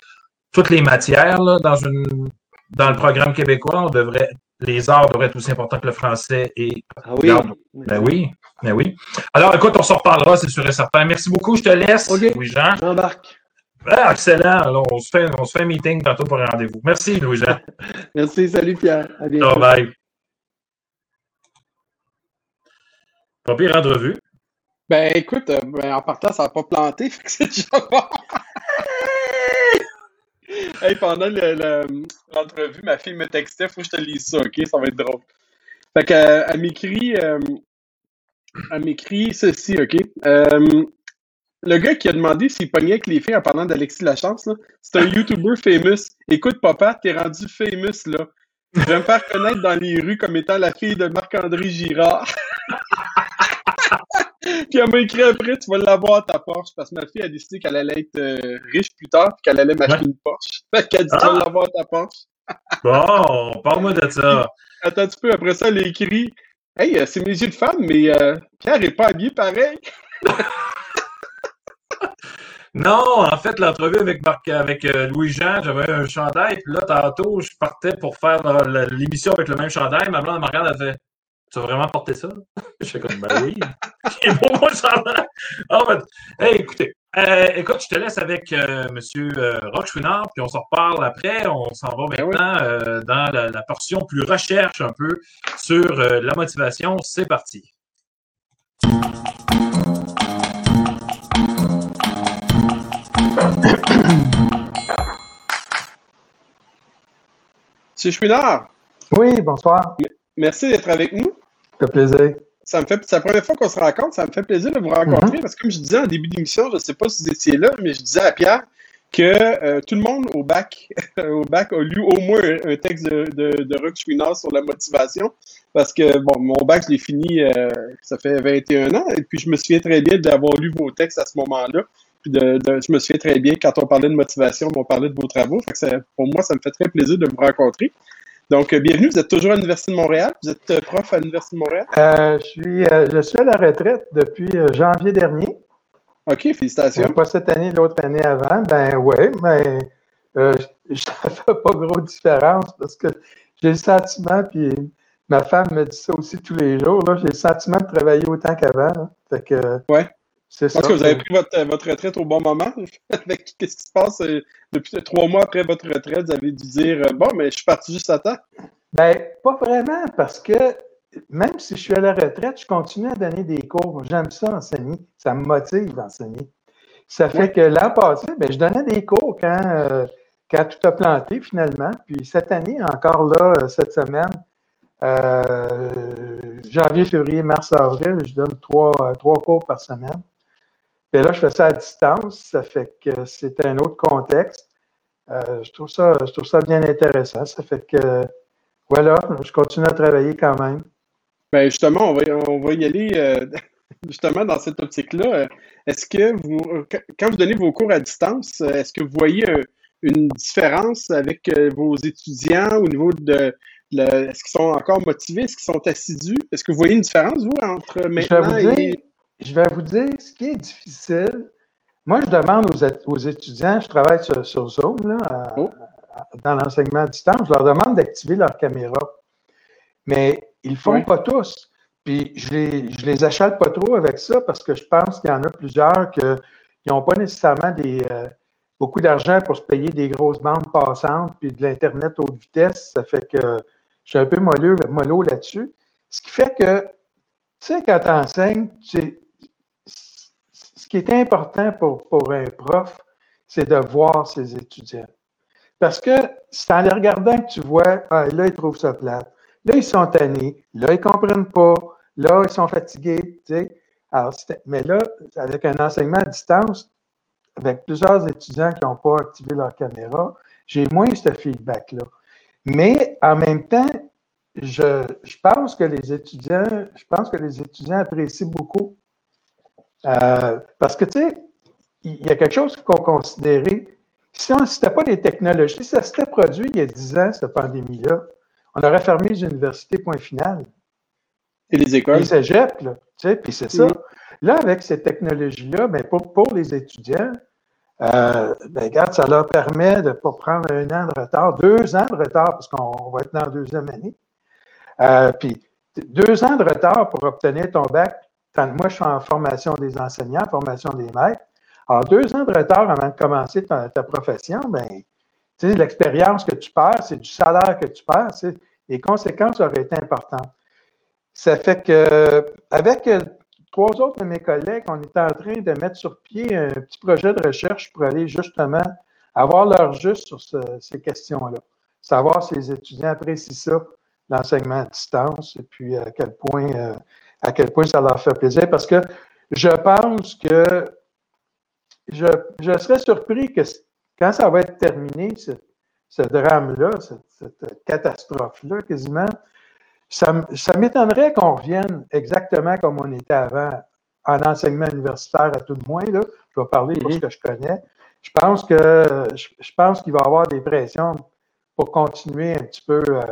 toutes les matières là, dans, une, dans le programme québécois. On devrait, les arts devraient être aussi importants que le français. Et, Ah oui. Ben oui, ben oui. Alors, écoute, on s'en reparlera, c'est sûr et certain. Merci beaucoup, je te laisse. OK. Louis-Jean. J'embarque. Ah, excellent. Alors, on, se fait, on se fait un meeting tantôt pour un rendez-vous. Merci, Louis-Jean. Merci, salut Pierre. À bientôt. Ciao, bye. Pas pire entrevue. Ben écoute, euh, ben, en partant, ça n'a pas planté, fait que c'est déjà bon. hey, pendant le- le- l'entrevue, ma fille me textait, faut que je te lise ça, ok? Ça va être drôle. Fait que, euh, elle m'écrit, euh, elle m'écrit ceci, ok? Euh, le gars qui a demandé s'il pognait avec les filles en parlant d'Alexis Lachance, c'est un YouTuber famous. Écoute, papa, t'es rendu famous, là. Je vais me faire connaître dans les rues comme étant la fille de Marc-André Girard. Puis elle m'a écrit après, tu vas l'avoir ta Porsche, parce que ma fille a décidé qu'elle allait être euh, riche plus tard, puis qu'elle allait m'acheter Ouais. une Porsche. Fait qu'elle dit, tu vas Ah! l'avoir ta Porsche. Bon, parle-moi de ça. Attends un petit peu, après ça, elle a écrit, hey, euh, c'est mes yeux de femme, mais euh, Pierre est pas habillé pareil. Non, en fait, l'entrevue avec Marc, avec euh, Louis-Jean, j'avais un chandail, puis là, tantôt, je partais pour faire l'émission avec le même chandail. Ma blonde me regarde, elle fait Tu vas vraiment porter ça? Je fais comme Ben oui. C'est beau, mon chandail. Ah, hey, écoutez, euh, écoute, je te laisse avec euh, M. Rock Chouinard, puis on s'en reparle après. On s'en va Ben oui. maintenant euh, dans la, la portion plus recherche un peu sur euh, la motivation. C'est parti. Monsieur Chouinard, Oui, bonsoir. merci d'être avec nous. Ça fait plaisir. Ça me fait, c'est la première fois qu'on se rencontre, ça me fait plaisir de vous rencontrer, parce que comme je disais en début d'émission, je ne sais pas si vous étiez là, mais je disais à Pierre que euh, tout le monde au bac, au bac a lu au moins un, texte de, de, de Chouinard sur la motivation. Parce que, bon, mon bac, je l'ai fini, euh, ça fait 21 ans, et puis je me souviens très bien d'avoir lu vos textes à ce moment-là. Puis de, de, je me souviens très bien, quand on parlait de motivation, on parlait de vos travaux. Fait que ça, pour moi, ça me fait très plaisir de vous rencontrer. Donc, euh, bienvenue, vous êtes toujours à l'Université de Montréal? Vous êtes euh, prof à l'Université de Montréal? Euh, je, suis, euh, je suis à la retraite depuis janvier dernier. OK, félicitations. pas cette année, l'autre année avant. Ben oui, mais ça ne fait pas grosse différence parce que j'ai le sentiment, puis ma femme me dit ça aussi tous les jours, j'ai le sentiment de travailler autant qu'avant. Fait que ouais. C'est ça. Est-ce que vous avez pris votre, votre, retraite au bon moment? Qu'est-ce qui se passe depuis trois mois après votre retraite? Vous avez dû dire Bon, mais je suis parti juste à temps. Ben, pas vraiment, parce que même si je suis à la retraite, je continue à donner des cours. J'aime ça enseigner. Ça me motive d'enseigner. Ça fait ouais. que l'an passé, ben, je donnais des cours quand, euh, quand tout a planté finalement. Puis cette année, encore là, cette semaine, euh, janvier, février, mars, avril, je donne trois, trois cours par semaine. Puis là, je fais ça à distance. Ça fait que c'est un autre contexte. Euh, je, trouve ça, je trouve ça bien intéressant. Ça fait que, voilà, je continue à travailler quand même. Ben justement, on va, on va y aller euh, justement dans cette optique-là. Est-ce que vous, quand vous donnez vos cours à distance, est-ce que vous voyez un, une différence avec euh, vos étudiants au niveau de, est-ce qu'ils sont encore motivés, est-ce qu'ils sont assidus? Est-ce que vous voyez une différence, vous, entre maintenant je vais vous et... Je vais vous dire, ce qui est difficile, moi, je demande aux, aux étudiants, je travaille sur, sur Zoom, là, à, oh. dans l'enseignement à distance, je leur demande d'activer leur caméra. Mais ils ne font oui. pas tous. Puis je les, je les achale pas trop avec ça parce que je pense qu'il y en a plusieurs qui n'ont pas nécessairement des, euh, beaucoup d'argent pour se payer des grosses bandes passantes puis de l'Internet haute vitesse. Ça fait que je suis un peu mollo, mollo là-dessus. Ce qui fait que, tu sais, quand tu enseignes, ce qui est important pour, un prof, c'est de voir ses étudiants. Parce que c'est en les regardant que tu vois, ah, là, ils trouvent ça plate. Là, ils sont tannés. Là, ils ne comprennent pas. Là, ils sont fatigués. Alors, mais là, avec un enseignement à distance, avec plusieurs étudiants qui n'ont pas activé leur caméra, j'ai moins ce feedback-là. Mais en même temps, je, pense que les étudiants, je pense que les étudiants apprécient beaucoup. Euh, parce que, tu sais, il y a quelque chose qu'il faut considérer. Si ce n'était pas des technologies, si ça s'était produit il y a 10 ans, cette pandémie-là, on aurait fermé les universités, point final. Et les écoles. Les cégeps, là. Tu sais, puis c'est ça. Mmh. Là, avec ces technologies-là, ben pour, pour, les étudiants, euh, ben, regarde, ça leur permet de ne pas prendre un an de retard, deux ans de retard, parce qu'on va être dans la deuxième année. Euh, puis, deux ans de retard pour obtenir ton bac. Moi, je suis en formation des enseignants, formation des maîtres. Alors, deux ans de retard avant de commencer ta, profession, sais, l'expérience que tu perds, c'est du salaire que tu perds, les conséquences auraient été importantes. Ça fait que, avec trois autres de mes collègues, on est en train de mettre sur pied un petit projet de recherche pour aller justement avoir leur juste sur ce, ces questions-là. Savoir si les étudiants apprécient ça, l'enseignement à distance, et puis à quel point, euh, à quel point ça leur fait plaisir. Parce que je pense que je, je serais surpris que quand ça va être terminé, ce, ce drame-là, cette, cette catastrophe-là, quasiment, ça, ça m'étonnerait qu'on revienne exactement comme on était avant en enseignement universitaire à tout le moins. Là. Je vais parler de ce que je connais. Je pense que je, je pense qu'il va y avoir des pressions pour continuer un petit peu euh,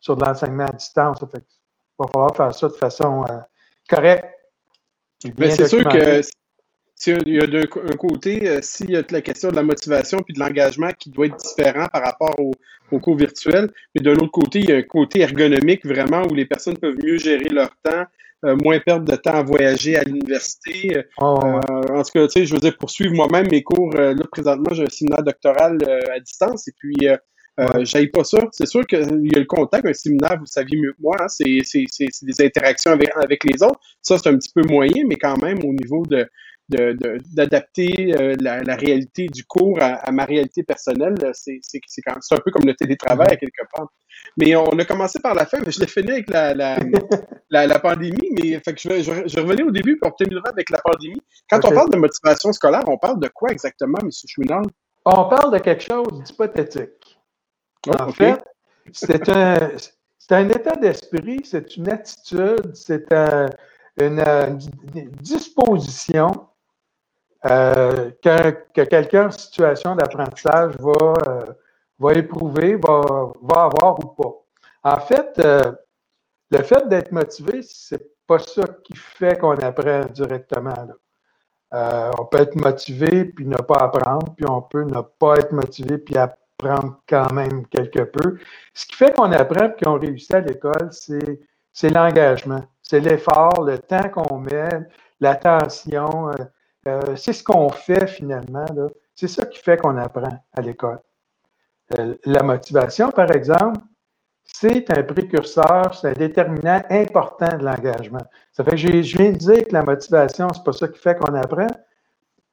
sur de l'enseignement à distance. Fait va falloir faire ça de façon euh, correcte. Mais c'est sûr que il y a d'un côté, euh, s'il y a la question de la motivation puis de l'engagement qui doit être différent par rapport au, au cours virtuel, mais de l'autre côté, il y a un côté ergonomique vraiment où les personnes peuvent mieux gérer leur temps, euh, moins perdre de temps à voyager à l'université. Oh, ouais. euh, en tout cas, tu sais, je veux dire, poursuivre moi-même mes cours, là, présentement, j'ai un séminaire doctoral à distance et puis euh, j'aille pas ça. C'est sûr qu'il y a le contact, un séminaire, vous saviez mieux que moi, hein, c'est des interactions avec, avec les autres. Ça, c'est un petit peu moyen, mais quand même, au niveau de d'adapter euh, la, la, réalité du cours à, à ma réalité personnelle, c'est un peu comme le télétravail à quelque part. Mais on a commencé par la fin, mais je l'ai fini avec la, la, la, la, pandémie, mais fait que je, je, je revenais au début pour terminer avec la pandémie. Quand okay. on parle de motivation scolaire, on parle de quoi exactement, M. Chouinard? On parle de quelque chose d'hypothétique. Oh, en fait, c'est un, un état d'esprit, c'est une attitude, c'est un- une, une disposition euh, que, que quelqu'un en situation d'apprentissage va, euh, va éprouver, va, va avoir ou pas. En fait, euh, le fait d'être motivé, c'est pas ça qui fait qu'on apprend directement. là. Euh, on peut être motivé puis ne pas apprendre, puis on peut ne pas être motivé puis apprendre quand même quelque peu. Ce qui fait qu'on apprend et qu'on réussit à l'école, c'est, c'est l'engagement, c'est l'effort, le temps qu'on met, l'attention. euh, euh, c'est ce qu'on fait finalement. C'est ça qui fait qu'on apprend à l'école. Euh, la motivation, par exemple, c'est un précurseur, c'est un déterminant important de l'engagement. Ça fait que j'ai- je viens de dire que la motivation, c'est pas ça qui fait qu'on apprend.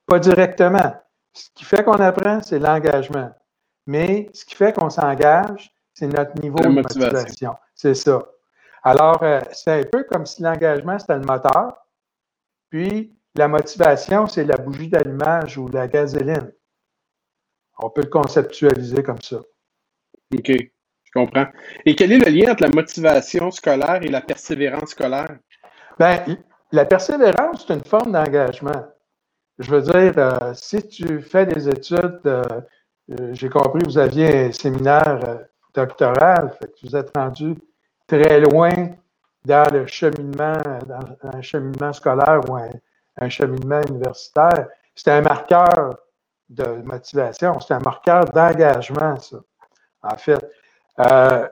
Pas directement. Ce qui fait qu'on apprend, c'est l'engagement. Mais ce qui fait qu'on s'engage, c'est notre niveau de motivation. motivation. C'est ça. Alors, euh, c'est un peu comme si l'engagement, c'était le moteur, puis la motivation, c'est la bougie d'allumage ou la gasoline. On peut le conceptualiser comme ça. OK, je comprends. Et quel est le lien entre la motivation scolaire et la persévérance scolaire? Ben, la persévérance, c'est une forme d'engagement. Je veux dire, euh, si tu fais des études, euh, j'ai compris, vous aviez un séminaire euh, doctoral, fait que vous êtes rendu très loin dans le cheminement, dans un cheminement scolaire ou un, cheminement universitaire. C'est un marqueur de motivation, c'est un marqueur d'engagement, ça, en fait. Euh,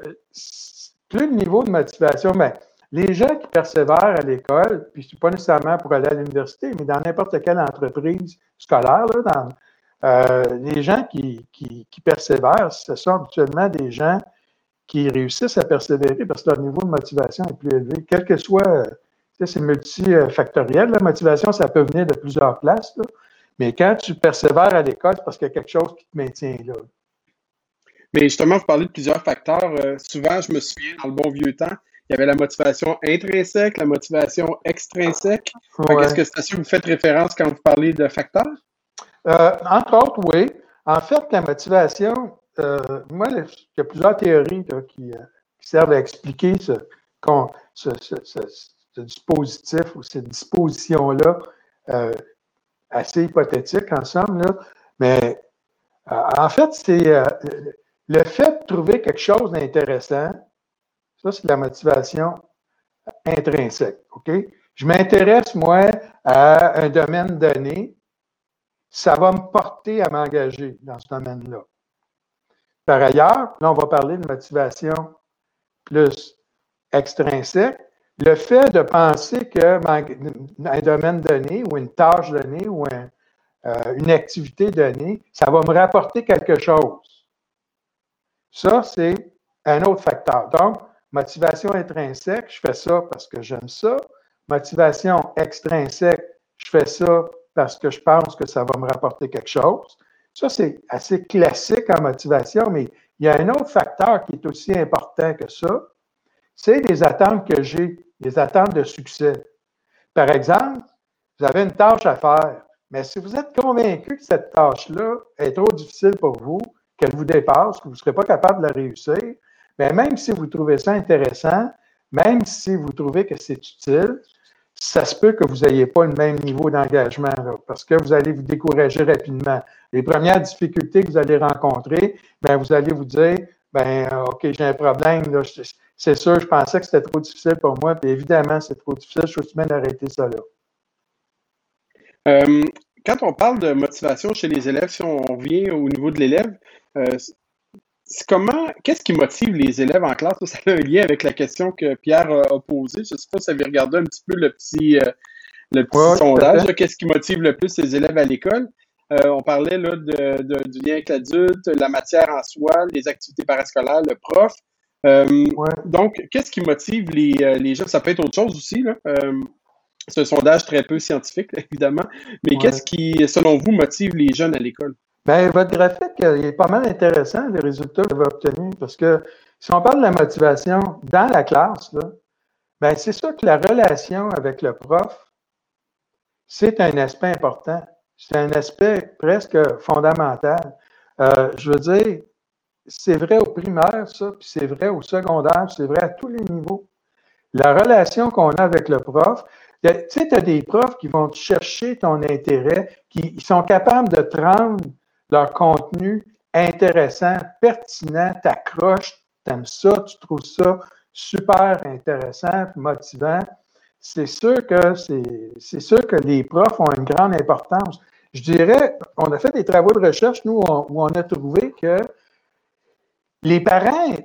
plus le niveau de motivation, mais les gens qui persévèrent à l'école, puis c'est pas nécessairement pour aller à l'université, mais dans n'importe quelle entreprise scolaire, là, dans, euh, les gens qui, qui, qui persévèrent, ce sont habituellement des gens qui réussissent à persévérer parce que leur niveau de motivation est plus élevé, quel que soit, euh, c'est multifactoriel, la motivation, ça peut venir de plusieurs places, là. mais quand tu persévères à l'école, c'est parce qu'il y a quelque chose qui te maintient là. Mais justement, vous parlez de plusieurs facteurs. Euh, souvent, je me souviens, dans le bon vieux temps, il y avait la motivation intrinsèque, la motivation extrinsèque. Ouais. Est-ce que c'est à ça que vous faites référence quand vous parlez de facteurs? Euh, entre autres, oui. En fait, la motivation, euh, moi, il y a plusieurs théories euh, qui servent à expliquer ce, ce- dispositif ou cette disposition-là, assez hypothétique en somme. Là. Mais en fait, c'est le fait de trouver quelque chose d'intéressant, ça, c'est la motivation intrinsèque. OK? Je m'intéresse, moi, à un domaine donné, ça va me porter à m'engager dans ce domaine-là. Par ailleurs, là, on va parler de motivation plus extrinsèque. Le fait de penser que un domaine donné ou une tâche donnée ou euh, une activité donnée, ça va me rapporter quelque chose. Ça, c'est un autre facteur. Donc, motivation intrinsèque, je fais ça parce que j'aime ça. Motivation extrinsèque, je fais ça parce que je pense que ça va me rapporter quelque chose. Ça, c'est assez classique en motivation, mais il y a un autre facteur qui est aussi important que ça, c'est les attentes que j'ai, les attentes de succès. Par exemple, vous avez une tâche à faire, mais si vous êtes convaincu que cette tâche-là est trop difficile pour vous, qu'elle vous dépasse, que vous ne serez pas capable de la réussir, mais même si vous trouvez ça intéressant, même si vous trouvez que c'est utile, ça se peut que vous n'ayez pas le même niveau d'engagement, parce que vous allez vous décourager rapidement. Les premières difficultés que vous allez rencontrer, ben, vous allez vous dire, ben, OK, j'ai un problème, c'est sûr, je pensais que c'était trop difficile pour moi, puis évidemment, c'est trop difficile, je suis même d'arrêter ça là. Euh, quand on parle de motivation chez les élèves, si on revient au niveau de l'élève, euh, comment, qu'est-ce qui motive les élèves en classe? Ça a un lien avec la question que Pierre a posée. Je ne sais pas si vous avez regardé un petit peu le petit, euh, le petit Ouais, sondage. Qu'est-ce qui motive le plus les élèves à l'école? Euh, on parlait là, de, de- du lien avec l'adulte, la matière en soi, les activités parascolaires, le prof. Euh, Ouais. donc, qu'est-ce qui motive les, les gens? Ça peut être autre chose aussi. Là. Euh, c'est un sondage très peu scientifique, là, évidemment. Mais Ouais. qu'est-ce qui, selon vous, motive les jeunes à l'école? Bien, votre graphique il est pas mal intéressant, les résultats que vous avez obtenus, parce que si on parle de la motivation dans la classe, là, ben, c'est sûr que la relation avec le prof, c'est un aspect important. C'est un aspect presque fondamental. Euh, je veux dire, c'est vrai au primaire, ça, puis c'est vrai au secondaire, c'est vrai à tous les niveaux. La relation qu'on a avec le prof, tu sais, tu as des profs qui vont chercher ton intérêt, qui sont capables de te rendre leur contenu intéressant, pertinent, t'accroches, t'aimes ça, tu trouves ça super intéressant, motivant. C'est sûr que c'est sûr que les profs ont une grande importance. Je dirais, on a fait des travaux de recherche, nous, où on a trouvé que les parents,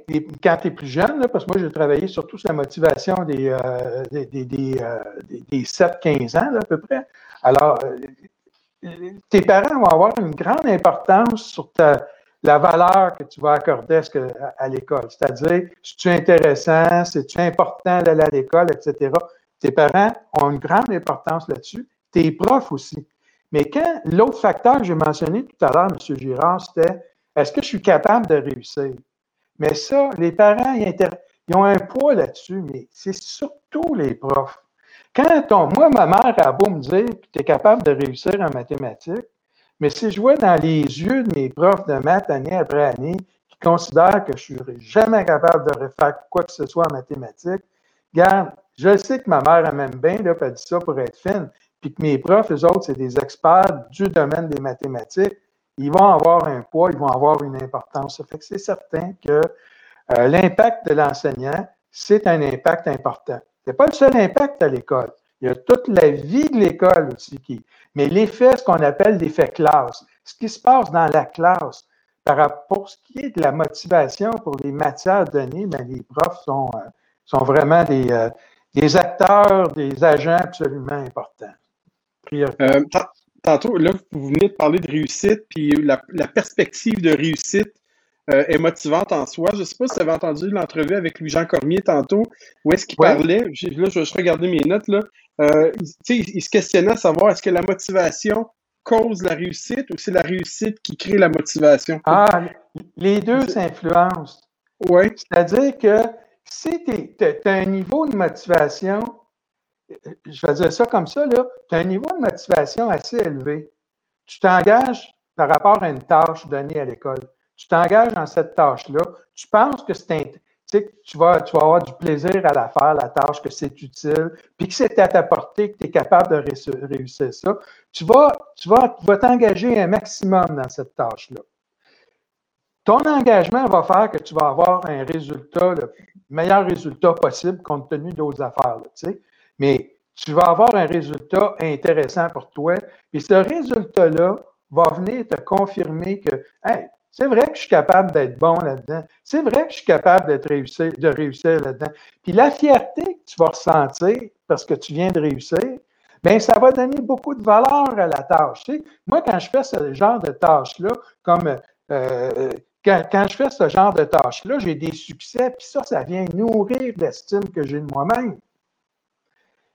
quand tu es plus jeune, parce que moi, j'ai travaillé surtout sur la motivation des, euh, des, des, 7-15 euh, ans, à peu près. Alors, euh, tes parents vont avoir une grande importance sur la valeur que tu vas accorder à, l'école. C'est-à-dire, si tu es intéressant, si tu es important d'aller à l'école, etc. Tes parents ont une grande importance là-dessus. Tes profs aussi. Mais quand l'autre facteur que j'ai mentionné tout à l'heure, M. Girard, c'était est-ce que je suis capable de réussir? Mais ça, les parents, ils, ont un poids là-dessus, mais c'est surtout les profs. Quand on, moi, ma mère a beau me dire que tu es capable de réussir en mathématiques, mais si je vois dans les yeux de mes profs de maths année après année qui considèrent que je ne serai jamais capable de refaire quoi que ce soit en mathématiques, regarde, je sais que ma mère, elle m'aime bien, là, elle dit ça pour être fine, puis que mes profs, eux autres, c'est des experts du domaine des mathématiques ils vont avoir un poids, ils vont avoir une importance. Ça fait que c'est certain que euh, l'impact de l'enseignant, c'est un impact important. N'est pas le seul impact à l'école. Il y a toute la vie de l'école aussi qui. Mais l'effet, ce qu'on appelle l'effet classe, ce qui se passe dans la classe, par rapport pour ce qui est de la motivation pour les matières données, bien, les profs sont, euh, sont vraiment des, euh, des acteurs, des agents absolument importants. Euh, tantôt, là, vous venez de parler de réussite, puis la, perspective de réussite euh, est motivante en soi. Je ne sais pas si vous avez entendu l'entrevue avec Louis-Jean Cormier tantôt, où est-ce qu'il parlait, là, je vais regarder mes notes, là, euh, il, il, se questionnait à savoir est-ce que la motivation cause la réussite ou c'est la réussite qui crée la motivation? Ah, les deux s'influencent. Oui. C'est-à-dire que si tu as un niveau de motivation je vais dire ça comme ça, tu as un niveau de motivation assez élevé. Tu t'engages par rapport à une tâche donnée à l'école. Tu t'engages dans cette tâche-là. Tu penses que c'est tu vas, tu vas avoir du plaisir à la faire, la tâche, que c'est utile, puis que c'est à ta portée, que tu es capable de réussir ça. Tu vas, tu vas, vas t'engager un maximum dans cette tâche-là. Ton engagement va faire que tu vas avoir un résultat, le meilleur résultat possible compte tenu d'autres affaires. sais mais tu vas avoir un résultat intéressant pour toi. Et ce résultat-là va venir te confirmer que hey, c'est vrai que je suis capable d'être bon là-dedans. C'est vrai que je suis capable d'être réussir, de réussir là-dedans. Puis la fierté que tu vas ressentir parce que tu viens de réussir, bien, ça va donner beaucoup de valeur à la tâche. moi, quand je fais ce genre de tâche-là, comme euh, quand, je fais ce genre de tâche-là, j'ai des succès, puis ça, ça vient nourrir l'estime que j'ai de moi-même.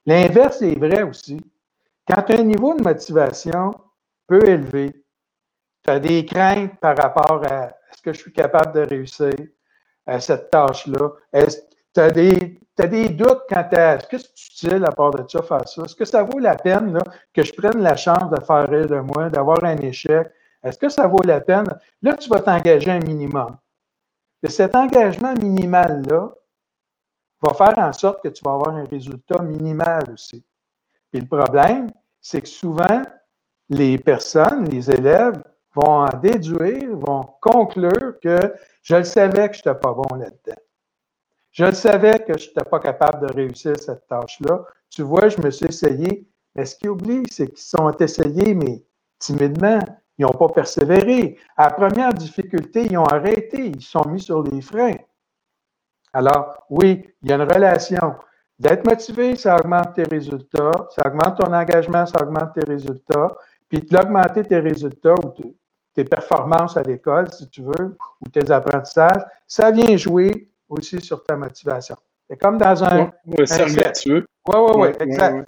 L'inverse est vrai aussi. Quand tu un niveau de motivation peu élevé, tu as des craintes par rapport à est-ce que je suis capable de réussir à cette tâche-là? Tu as, des doutes quant à est-ce que c'est utile à part de ça faire ça? Est-ce que ça vaut la peine là, que je prenne la chance de faire rire de moi, d'avoir un échec? Est-ce que ça vaut la peine? Là, tu vas t'engager un minimum. Et cet engagement minimal-là, va faire en sorte que tu vas avoir un résultat minimal aussi. Et le problème, c'est que souvent, les personnes, les élèves, vont en déduire, vont conclure que je le savais que je n'étais pas bon là-dedans. Je le savais que je n'étais pas capable de réussir cette tâche-là. Tu vois, je me suis essayé. Mais ce qu'ils oublient, c'est qu'ils sont essayés, mais timidement. Ils n'ont pas persévéré. À la première difficulté, ils ont arrêté. Ils sont mis sur les freins. Alors, oui, il y a une relation. D'être motivé, ça augmente tes résultats, ça augmente ton engagement, ça augmente tes résultats. Puis d'augmenter tes résultats ou tes performances à l'école, si tu veux, ou tes apprentissages, ça vient jouer aussi sur ta motivation. C'est comme dans un. Oui, Oui, oui, oui, exact.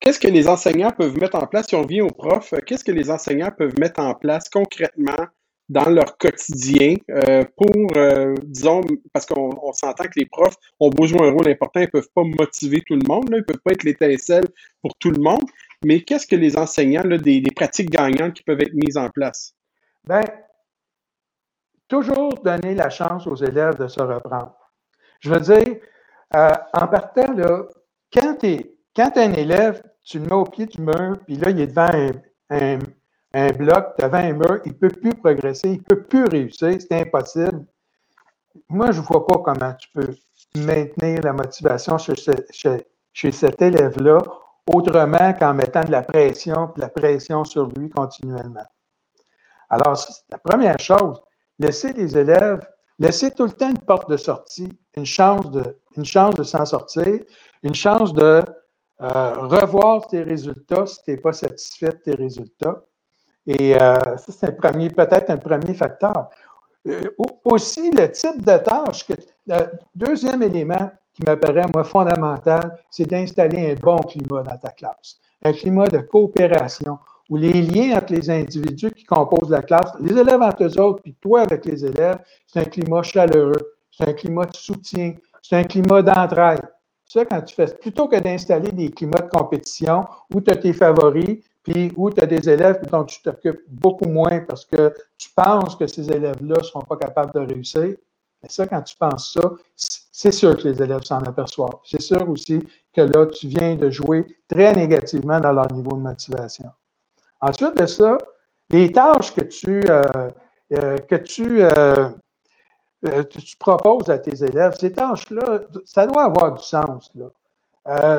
Qu'est-ce que les enseignants peuvent mettre en place, si on vient aux profs, qu'est-ce que les enseignants peuvent mettre en place concrètement dans leur quotidien euh, pour, euh, disons, parce qu'on s'entend que les profs ont beau jouer un rôle important, ils ne peuvent pas motiver tout le monde, ils ne peuvent pas être l'étincelle pour tout le monde, mais qu'est-ce que les enseignants, là, des, pratiques gagnantes qui peuvent être mises en place? Bien, toujours donner la chance aux élèves de se reprendre. Je veux dire, euh, en partant, là, quand tu es, un élève, tu le mets au pied du mur, puis là, il est devant un, un, bloc, devant un mur, il ne peut plus progresser, il ne peut plus réussir, c'est impossible. Moi, je ne vois pas comment tu peux maintenir la motivation chez, chez, chez cet élève-là autrement qu'en mettant de la pression, de la pression sur lui continuellement. Alors, la première chose, laisser les élèves, laisser tout le temps une porte de sortie, une chance de, une chance de s'en sortir, une chance de euh, revoir tes résultats si tu n'es pas satisfait de tes résultats. Et euh, ça, c'est peut-être un premier facteur. Euh, aussi, le type de tâche, que, le deuxième élément qui m'apparaît, moi, fondamental, c'est d'installer un bon climat dans ta classe. Un climat de coopération où les liens entre les individus qui composent la classe, les élèves entre eux autres, puis toi avec les élèves, c'est un climat chaleureux, c'est un climat de soutien, c'est un climat d'entraide. Ça, quand tu fais, plutôt que d'installer des climats de compétition où tu as tes favoris, puis où tu as des élèves dont tu t'occupes beaucoup moins parce que tu penses que ces élèves-là ne seront pas capables de réussir. Mais ça, quand tu penses ça, c'est sûr que les élèves s'en aperçoivent. C'est sûr aussi que là, tu viens de jouer très négativement dans leur niveau de motivation. Ensuite de ça, les tâches que tu, euh, euh, que euh, tu proposes à tes élèves, ces tâches-là, ça doit avoir du sens.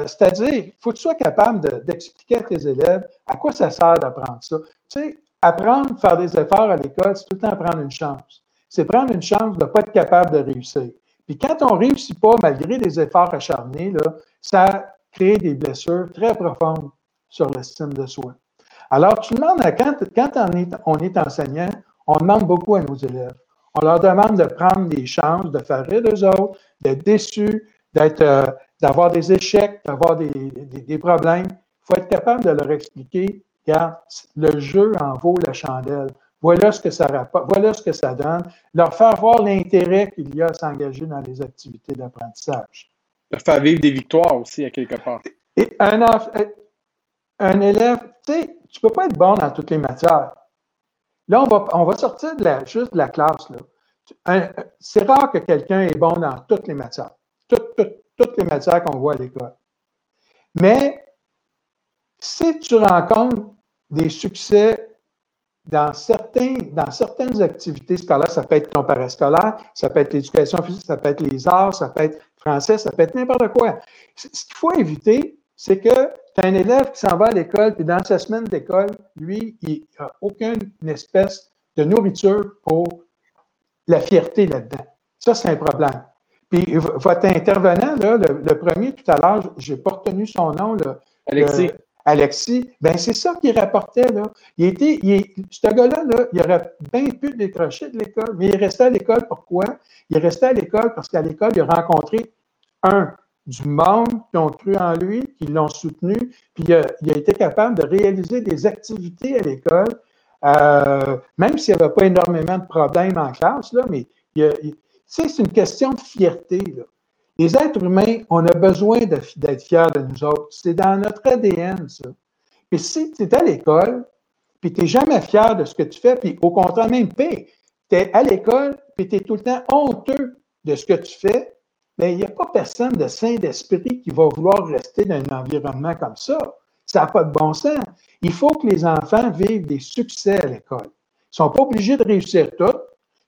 C'est-à-dire, il faut que tu sois capable d'expliquer à tes élèves à quoi ça sert d'apprendre ça. Tu sais, apprendre, faire des efforts à l'école, c'est tout le temps prendre une chance. C'est prendre une chance de ne pas être capable de réussir. Puis quand on ne réussit pas, malgré des efforts acharnés, là, ça crée des blessures très profondes sur l'estime de soi. Alors, tu demandes à quand, quand on, est, on est enseignant, on demande beaucoup à nos élèves. On leur demande de prendre des chances, de faire rire d'eux autres, d'être déçus, d'être, euh, d'avoir des échecs, d'avoir des, des, problèmes. Il faut être capable de leur expliquer, regarde, le jeu en vaut la chandelle. Voilà ce que ça rapporte, voilà ce que ça donne. Leur faire voir l'intérêt qu'il y a à s'engager dans les activités d'apprentissage. Leur faire vivre des victoires aussi, à quelque part. Et un, un élève, tu sais, tu ne peux pas être bon dans toutes les matières. Là, on va, on va sortir de la, juste de la classe. C'est rare que quelqu'un est bon dans toutes les matières. Toutes, les matières qu'on voit à l'école. Mais si tu rencontres des succès dans certaines activités scolaires, ça peut être ton parascolaire, ça peut être l'éducation physique, ça peut être les arts, ça peut être français, ça peut être n'importe quoi. Ce qu'il faut éviter, c'est que tu as un élève qui s'en va à l'école, puis dans sa semaine d'école, lui, il n'a aucune espèce de nourriture pour la fierté là-dedans. Ça, c'est un problème. Puis votre intervenant, là, le, premier tout à l'heure, je n'ai pas retenu son nom. Là, Alexis. Alexis, ben c'est ça qu'il rapportait. Là. Il était, il, ce gars-là, là, il aurait bien pu décrocher de l'école, mais il restait à l'école pourquoi? Il restait à l'école parce qu'à l'école, il a rencontré un, du monde qui ont cru en lui, qui l'ont soutenu, puis il a, été capable de réaliser des activités à l'école, euh, même s'il n'y avait pas énormément de problèmes en classe, là, mais c'est une question de fierté. Les êtres humains, on a besoin d'être fiers de nous autres. C'est dans notre ADN, ça. Puis si tu es à l'école, puis tu n'es jamais fier de ce que tu fais, puis au contraire, même tu es à l'école, puis tu es tout le temps honteux de ce que tu fais, mais il n'y a pas personne de saint d'esprit qui va vouloir rester dans un environnement comme ça. Ça n'a pas de bon sens. Il faut que les enfants vivent des succès à l'école. Ils ne sont pas obligés de réussir tout.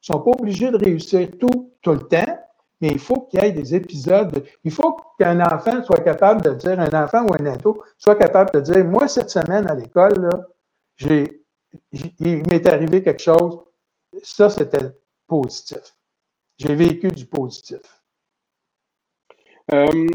Ne sont pas obligés de réussir tout, tout le temps, mais il faut qu'il y ait des épisodes. il faut qu'un enfant soit capable de dire, un enfant ou un ado soit capable de dire, moi, cette semaine à l'école, il m'est arrivé quelque chose. Ça, c'était positif. J'ai vécu du positif. Euh,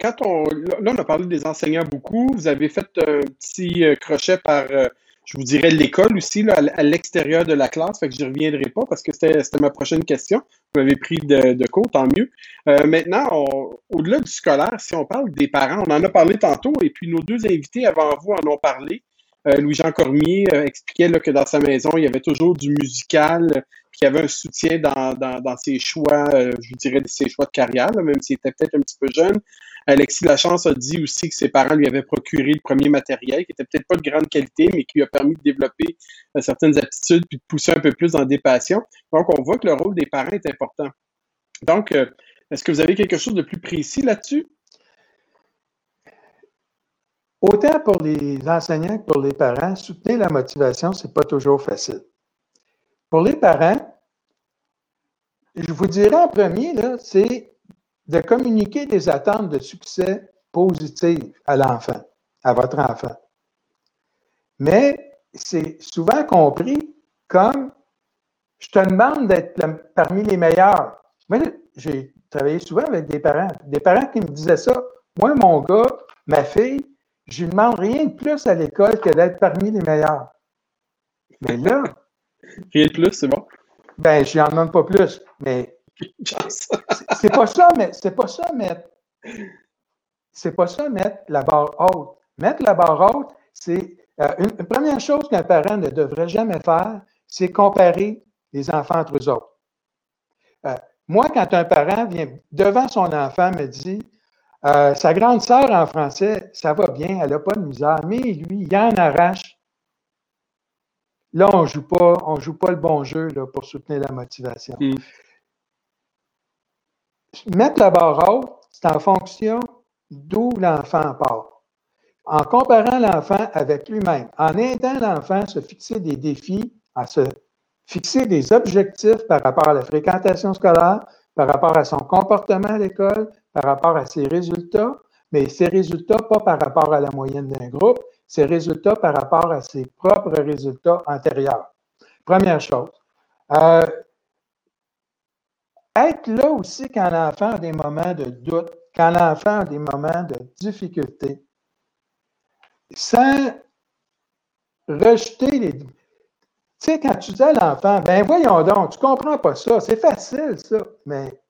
quand on, là, on a parlé des enseignants beaucoup. Vous avez fait un petit euh, crochet par, euh, je vous dirais, l'école aussi, à l'extérieur de la classe. Fait que je n'y reviendrai pas parce que c'était ma prochaine question. Vous m'avez pris de, de tant mieux. maintenant, au-delà du scolaire, si on parle des parents, on en a parlé tantôt et puis nos deux invités avant vous en ont parlé. Louis-Jean Cormier expliquait là, que dans sa maison, il y avait toujours du musical, y avait un soutien dans, dans, ses choix, euh, je dirais ses choix de carrière, même s'il était peut-être un petit peu jeune. Alexis Lachance a dit aussi que ses parents lui avaient procuré le premier matériel, qui était peut-être pas de grande qualité, mais qui lui a permis de développer euh, certaines aptitudes puis de pousser un peu plus dans des passions. Donc, on voit que le rôle des parents est important. Donc, euh, est-ce que vous avez quelque chose de plus précis là-dessus? Autant pour les enseignants que pour les parents, soutenir la motivation, ce n'est pas toujours facile. Pour les parents, je vous dirais en premier, c'est de communiquer des attentes de succès positives à l'enfant, à votre enfant. Mais c'est souvent compris comme je te demande d'être parmi les meilleurs. Moi, j'ai travaillé souvent avec des parents, des parents qui me disaient ça. Moi, mon gars, ma fille, je ne demande rien de plus à l'école que d'être parmi les meilleurs. Mais là. Rien de plus, c'est bon? Ben, je n'en demande pas plus. Mais c'est pas ça, mais c'est pas ça mettre. C'est pas ça mettre la barre haute. Mettre la barre haute, c'est euh, une, première chose qu'un parent ne devrait jamais faire, c'est comparer les enfants entre eux autres. Euh, moi, quand un parent vient devant son enfant me dit euh, sa grande sœur en français, ça va bien, elle n'a pas de misère, mais lui, il en arrache. Là, on ne joue pas, on joue pas le bon jeu là, pour soutenir la motivation. Mettre la barre haute, c'est en fonction d'où l'enfant part. En comparant l'enfant avec lui-même, en aidant l'enfant à se fixer des défis, à se fixer des objectifs par rapport à la fréquentation scolaire, par rapport à son comportement à l'école, par rapport à ses résultats, mais ses résultats pas par rapport à la moyenne d'un groupe, ses résultats par rapport à ses propres résultats antérieurs. Première chose. Euh, être là aussi quand l'enfant a des moments de doute, quand l'enfant a des moments de difficulté, sans rejeter les. Tu sais, quand tu dis à l'enfant, ben voyons donc, tu comprends pas ça, c'est facile ça, mais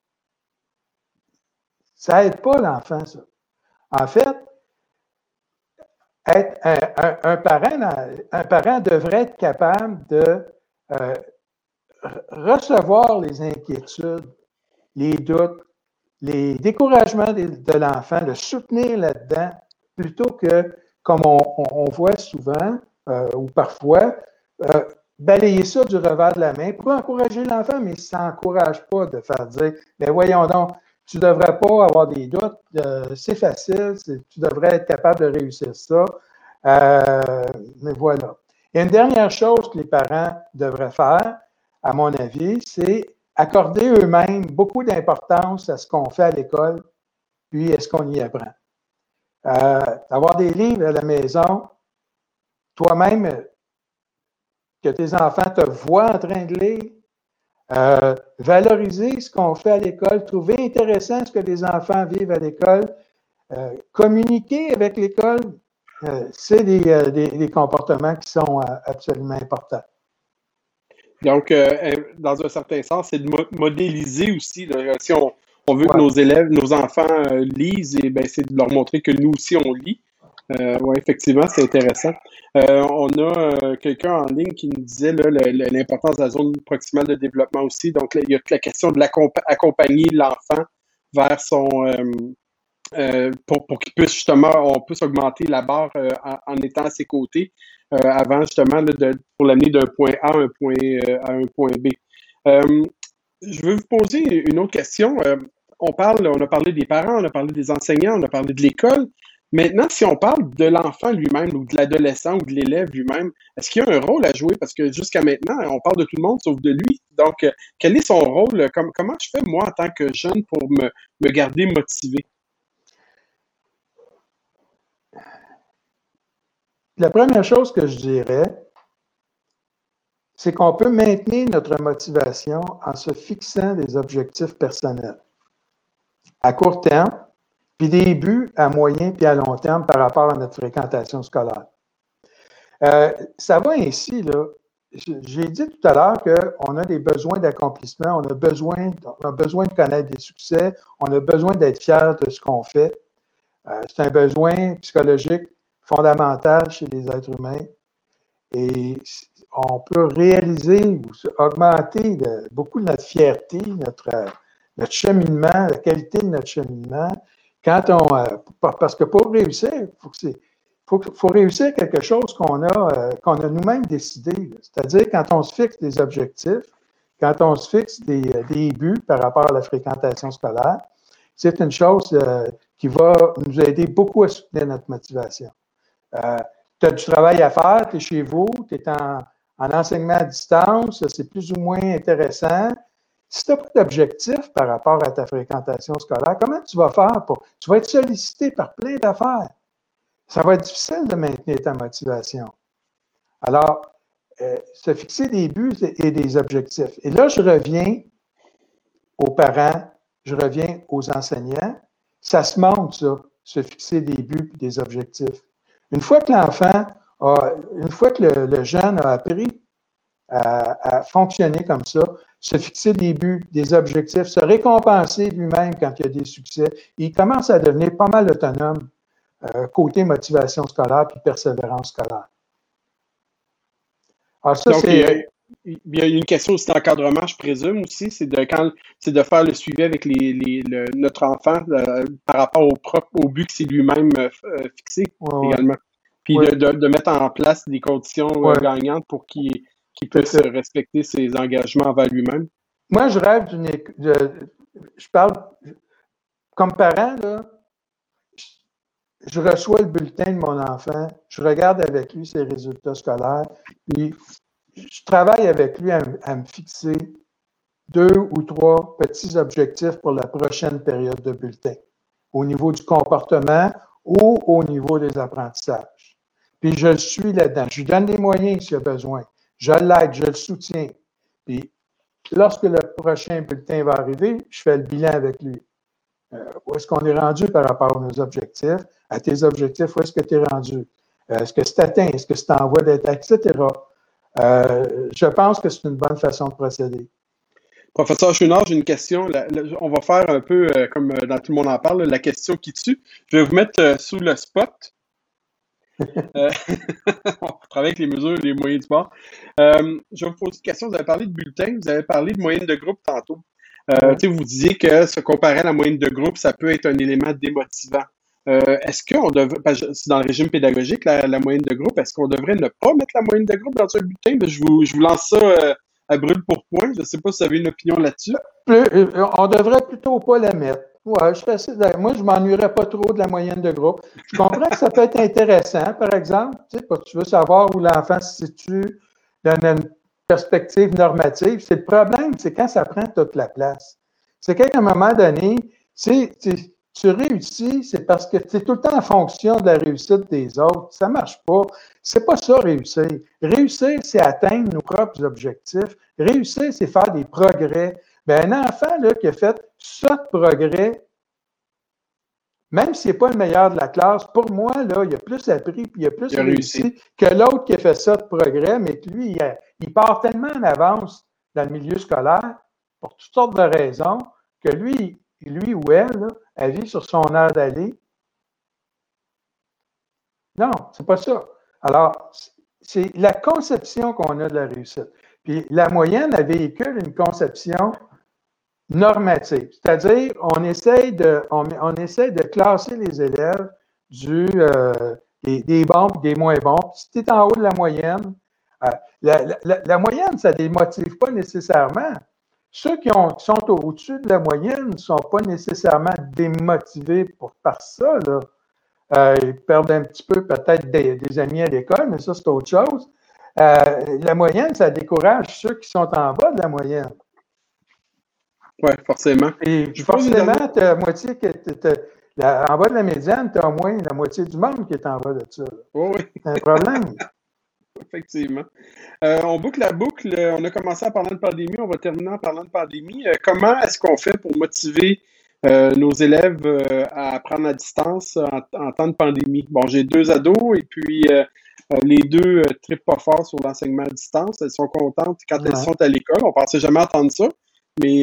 ça n'aide pas l'enfant, ça. En fait, un, parent, devrait être capable de euh, recevoir les inquiétudes, les doutes, les découragements de, l'enfant, le soutenir là-dedans, plutôt que, comme on, voit souvent euh, ou parfois, euh, balayer ça du revers de la main pour encourager l'enfant, mais ça n'encourage pas de faire dire, mais voyons donc, tu ne devrais pas avoir des doutes, euh, c'est facile, tu devrais être capable de réussir ça. mais voilà. Et une dernière chose que les parents devraient faire, à mon avis, c'est accorder eux-mêmes beaucoup d'importance à ce qu'on fait à l'école, puis est-ce qu'on y apprend. Euh, avoir des livres à la maison, toi-même, que tes enfants te voient en train de lire, euh, valoriser ce qu'on fait à l'école, trouver intéressant ce que les enfants vivent à l'école, euh, communiquer avec l'école, c'est des, comportements qui sont absolument importants. Donc, euh, dans un certain sens, c'est de modéliser aussi. si on, veut que nos élèves, nos enfants euh, lisent, et ben, c'est de leur montrer que nous aussi, on lit. Euh, oui, effectivement, c'est intéressant. on a quelqu'un en ligne qui nous disait l'importance de la zone proximale de développement aussi. Donc, il y a la question de l'accompagner l'enfant vers son, euh, pour, qu'il puisse justement, on puisse augmenter la barre euh, en, étant à ses côtés euh, avant justement de, pour l'amener d'un point A à un point, à un point B. je veux vous poser une autre question. on parle, on a parlé des parents, on a parlé des enseignants, on a parlé de l'école. Maintenant, si on parle de l'enfant lui-même ou de l'adolescent ou de l'élève lui-même, est-ce qu'il y a un rôle à jouer? Parce que jusqu'à maintenant, on parle de tout le monde sauf de lui. Donc, quel est son rôle? comment je fais, moi, en tant que jeune, pour me, me garder motivé? La première chose que je dirais, c'est qu'on peut maintenir notre motivation en se fixant des objectifs personnels à court terme, puis des buts à moyen puis à long terme par rapport à notre fréquentation scolaire. Euh, ça va ainsi, là. J'ai dit tout à l'heure qu'on a des besoins d'accomplissement, on a besoin, on a besoin de connaître des succès, on a besoin d'être fier de ce qu'on fait. Euh, c'est un besoin psychologique fondamentale chez les êtres humains. Et on peut réaliser ou augmenter beaucoup de notre fierté, notre, notre cheminement, la qualité de notre cheminement. Quand on, euh, parce que pour réussir, il faut, faut, réussir quelque chose qu'on a, euh, a nous-mêmes décidé. C'est-à-dire quand on se fixe des objectifs, quand on se fixe des, des buts par rapport à la fréquentation scolaire, c'est une chose qui va nous aider beaucoup à soutenir notre motivation. Euh, tu as du travail à faire, tu es chez vous, tu es en, enseignement à distance, c'est plus ou moins intéressant. Si tu n'as pas d'objectif par rapport à ta fréquentation scolaire, comment tu vas faire pour. Tu vas être sollicité par plein d'affaires. Ça va être difficile de maintenir ta motivation. Alors, euh, se fixer des buts et des objectifs. Et là, je reviens aux parents, je reviens aux enseignants. Ça se montre, ça, se fixer des buts et des objectifs. Une fois que l'enfant a, une fois que le, jeune a appris à, fonctionner comme ça, se fixer des buts, des objectifs, se récompenser lui-même quand il y a des succès, il commence à devenir pas mal autonome euh, côté motivation scolaire puis persévérance scolaire. Alors ça, c'est il y a une question aussi d'encadrement, je présume aussi, c'est de quand c'est de faire le suivi avec les, notre enfant euh, par rapport au propre au but que c'est lui-même euh, fixé également. Puis de, mettre en place des conditions gagnantes pour qu'il puisse respecter ses engagements envers lui-même? Moi, je rêve d'une je parle comme parent, là, je reçois le bulletin de mon enfant, je regarde avec lui ses résultats scolaires, puis je travaille avec lui à, me fixer deux ou trois petits objectifs pour la prochaine période de bulletin, au niveau du comportement ou au niveau des apprentissages. Puis je suis là-dedans. Je lui donne les moyens s'il y a besoin. Je l'aide, je le soutiens. Puis lorsque le prochain bulletin va arriver, je fais le bilan avec lui. Euh, où est-ce qu'on est rendu par rapport à nos objectifs? À tes objectifs, où est-ce que tu es rendu? Euh, est-ce que c'est atteint? Est-ce que c'est en voie d'être, etc. Euh, je pense que c'est une bonne façon de procéder. Professeur Chouinard, j'ai une question. on va faire un peu comme dans Tout le monde en parle, la question qui tue. Je vais vous mettre sous le spot. On travaille avec les mesures, les moyens du bord. je vais vous poser une question. Vous avez parlé de bulletin, vous avez parlé de moyenne de groupe tantôt. Vous disiez que se comparer à la moyenne de groupe, ça peut être un élément démotivant. Euh, est-ce qu'on devrait, c'est dans le régime pédagogique, la, moyenne de groupe, est-ce qu'on devrait ne pas mettre la moyenne de groupe dans un bulletin? Ben, je, vous, je vous lance ça euh, à brûle pour point. Je ne sais pas si vous avez une opinion là-dessus. Euh, on devrait plutôt pas la mettre. Ouais, je moi, je m'ennuierais pas trop de la moyenne de groupe. Je comprends que ça peut être intéressant, par exemple, tu, tu veux savoir où l'enfant se situe dans une perspective normative. C'est le problème, c'est quand ça prend toute la place. C'est qu'à un moment donné, tu tu réussis, c'est parce que tu es tout le temps en fonction de la réussite des autres. Ça ne marche pas. C'est pas ça réussir. Réussir, c'est atteindre nos propres objectifs. Réussir, c'est faire des progrès. Ben, un enfant là, qui a fait ça de progrès, même s'il n'est pas le meilleur de la classe, pour moi, là, il a plus appris puis il a plus réussi. que l'autre qui a fait ça de progrès, mais que lui, il, il part tellement en avance dans le milieu scolaire pour toutes sortes de raisons que lui, lui ou elle, elle vit sur son air d'aller. Non, c'est pas ça. Alors, c'est la conception qu'on a de la réussite. Puis la moyenne, elle véhicule une conception normative. C'est-à-dire, on essaye de, on, de classer les élèves du, euh, des, bons et des moins bons. si tu es en haut de la moyenne, euh, la, la, moyenne, ça ne démotive pas nécessairement. Ceux qui, sont au-dessus de la moyenne ne sont pas nécessairement démotivés pour, par ça. Euh, ils perdent un petit peu peut-être des, amis à l'école, mais ça, c'est autre chose. Euh, la moyenne, ça décourage ceux qui sont en bas de la moyenne. Oui, forcément. Et forcément, tu as moitié que en bas de la médiane, tu as au moins la moitié du monde qui est en bas de ça. oui. C'est un problème. Effectivement. Euh, on boucle la boucle. On a commencé en parlant de pandémie, on va terminer en parlant de pandémie. Euh, comment est-ce qu'on fait pour motiver euh, nos élèves à apprendre à distance en, temps de pandémie? Bon, j'ai deux ados et puis les deux ne trippent pas fort sur l'enseignement à distance. Elles sont contentes quand elles sont à l'école. On ne pensait jamais entendre ça, mais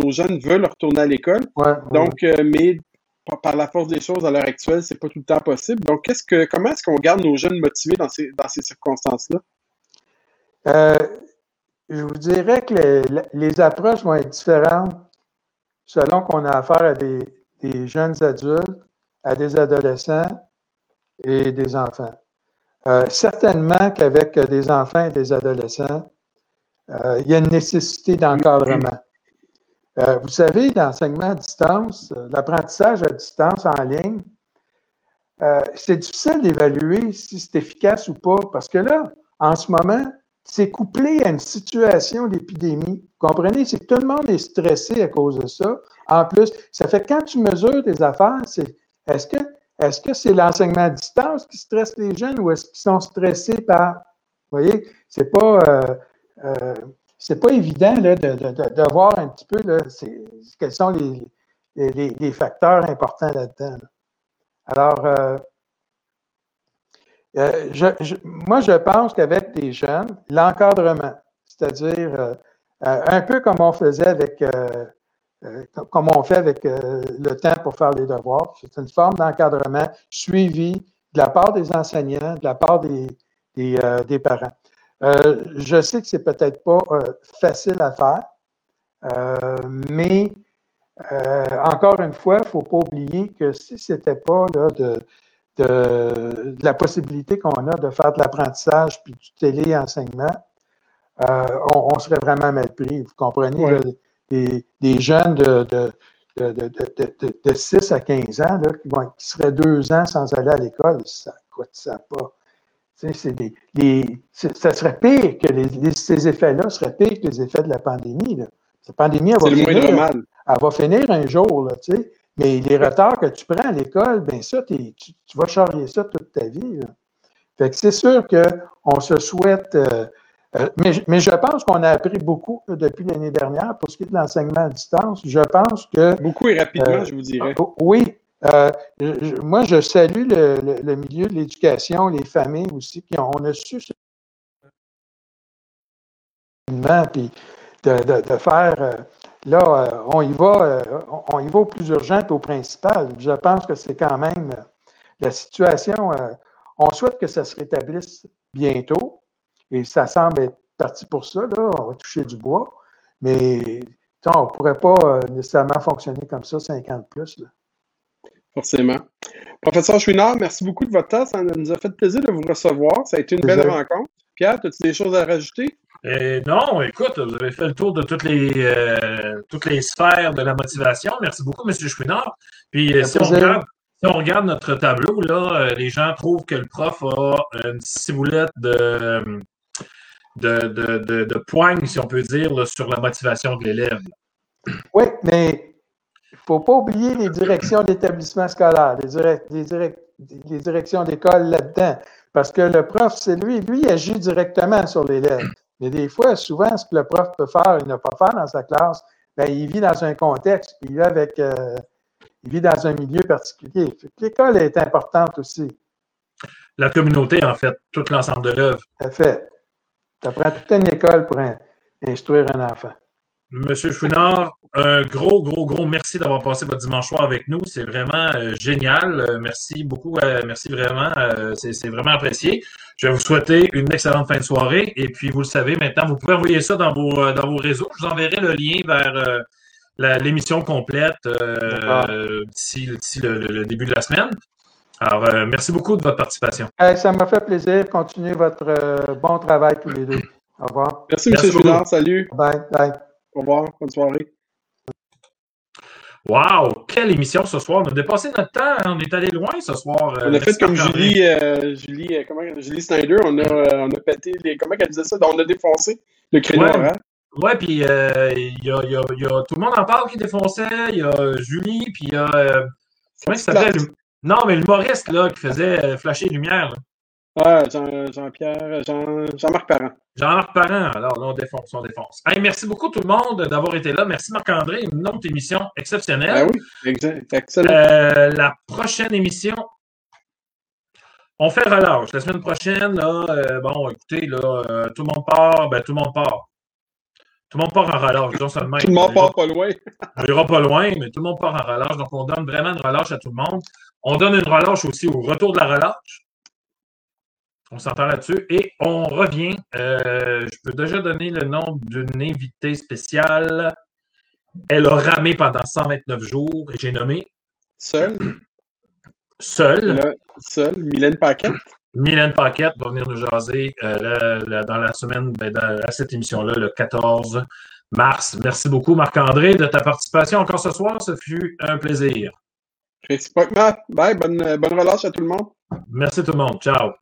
nos jeunes veulent retourner à l'école. Donc, mais par la force des choses à l'heure actuelle, c'est pas tout le temps possible. Donc, qu'est-ce que, comment est-ce qu'on garde nos jeunes motivés dans ces, dans ces circonstances-là? Euh, je vous dirais que les, les, approches vont être différentes selon qu'on a affaire à des, des, jeunes adultes, à des adolescents et des enfants. Euh, certainement qu'avec des enfants et des adolescents, euh, il y a une nécessité d'encadrement. Euh, vous savez, l'enseignement à distance, l'apprentissage à distance en ligne, c'est difficile d'évaluer si c'est efficace ou pas, parce que là, en ce moment, c'est couplé à une situation d'épidémie. Vous comprenez? C'est que tout le monde est stressé à cause de ça. En plus, ça fait quand tu mesures des affaires, c'est est-ce que est-ce que c'est l'enseignement à distance qui stresse les jeunes ou est-ce qu'ils sont stressés par. Vous voyez, c'est pas. Euh, euh, c'est pas évident de, voir un petit peu quels sont les, les, les, facteurs importants là-dedans. Alors, euh, euh, moi, je pense qu'avec des jeunes, l'encadrement, c'est-à-dire euh, un peu comme on faisait avec, comme on fait avec le temps pour faire les devoirs, c'est une forme d'encadrement suivi de la part des enseignants, de la part des parents. Euh, je sais que c'est peut-être pas euh, facile à faire, euh, mais encore une fois, il ne faut pas oublier que si ce n'était pas là, de, de, la possibilité qu'on a de faire de l'apprentissage puis du téléenseignement, on, serait vraiment mal pris. Vous comprenez? des, jeunes de, de, de, 6 à 15 ans là, qui, vont, qui, seraient deux ans sans aller à l'école, ça coûte ça pas ça serait pire que ces effets-là seraient pires que les effets de la pandémie. Là. Cette pandémie, elle va, finir, elle va finir un jour, là, mais les retards que tu prends à l'école, ben ça, tu, vas charrier ça toute ta vie. Fait que c'est sûr qu'on se souhaite. Euh, euh, mais, mais, je pense qu'on a appris beaucoup depuis l'année dernière pour ce qui est de l'enseignement à distance. Je pense que. Beaucoup et rapidement, euh, je vous dirais. Oui, euh, moi, je salue le, milieu de l'éducation, les familles aussi, qui ont, on a su puis de, faire euh, là, euh, on y va, on y va au plus urgent et au principal. Je pense que c'est quand même la situation. on souhaite que ça se rétablisse bientôt, et ça semble être parti pour ça. Là, on va toucher du bois, mais on ne pourrait pas nécessairement fonctionner comme ça 50 plus. Forcément. Professeur Chouinard, merci beaucoup de votre temps. Ça nous a fait plaisir de vous recevoir. Ça a été une belle rencontre. Pierre, as-tu des choses à rajouter? Euh, non, écoute, vous avez fait le tour de toutes les, euh, toutes les sphères de la motivation. Merci beaucoup, M. Chouinard. Puis euh, si on, regarde, si on, regarde, notre tableau, là, les gens trouvent que le prof a une ciboulette de, de, de, de, poigne, si on peut dire, sur la motivation de l'élève. Oui, mais faut pas oublier les directions d'établissement scolaire, les, directions d'école là-dedans. Parce que le prof, c'est lui, lui, il agit directement sur l'élève. Mais des fois, souvent, ce que le prof peut faire, il ne peut pas faire dans sa classe, bien, il vit dans un contexte, il vit avec, euh, il vit dans un milieu particulier. L'école est importante aussi. La communauté, en fait, tout l'ensemble de l'œuvre. Tout à fait. Tu apprends toute une école pour instruire un enfant. Monsieur Chouinard, un gros, gros, gros merci d'avoir passé votre dimanche soir avec nous. C'est vraiment euh, génial. Euh, merci beaucoup. Euh, merci vraiment. C'est vraiment apprécié. Je vais vous souhaiter une excellente fin de soirée. Et puis, vous le savez, maintenant, vous pouvez envoyer ça dans vos, dans vos réseaux. Je vous enverrai le lien vers l'émission complète d'ici le, début de la semaine. Alors, merci beaucoup de votre participation. ça m'a fait plaisir. Continuez votre bon travail tous les deux. Au revoir. Merci, M. Chouinard. Salut. Bye. Bye. Au revoir. Bonne soirée. Wow! Quelle émission ce soir! On a dépassé notre temps. Hein. On est allé loin ce soir. Euh, on a fait comme Julie, euh, Julie, euh, comment, Julie Snyder. On a, on a pété les. Comment elle disait ça? On a défoncé le créneau ouais. Ouais, puis il y, a, y, a, y, a, tout le monde en parle qui défonçait. Il y a Julie, puis il y a. comment ça s'appelle? Non, mais l'humoriste là, qui faisait flasher les lumières. Ah, Jean-Pierre, Jean, Jean-Marc Parent. Jean-Marc Parent, alors on défonce, on défonce. Hey, merci beaucoup tout le monde d'avoir été là. Merci Marc-André, une autre émission exceptionnelle. Ah oui, exact, excellent. Euh, la prochaine émission, on fait relâche. La semaine prochaine, là, euh, bon, écoutez, là, euh, tout le monde part, ben tout le monde part. Tout le monde part en relâche. tout le monde part pas loin. on ira pas loin, mais tout le monde part en relâche. Donc, on donne vraiment une relâche à tout le monde. On donne une relâche aussi au retour de la relâche. On s'entend là-dessus. Et on revient. Euh, je peux déjà donner le nom d'une invitée spéciale. Elle a ramé pendant 129 jours et j'ai nommé. Seul. Seul. seul. Mylène Paquette? Mylène Paquette va venir nous jaser euh, dans la semaine, ben, à cette émission-là, le 14 mars. Merci beaucoup, Marc-André, de ta participation encore ce soir. Ce fut un plaisir. Réciproquement. Bye. Bonne, bonne relâche à tout le monde. Merci tout le monde. Ciao.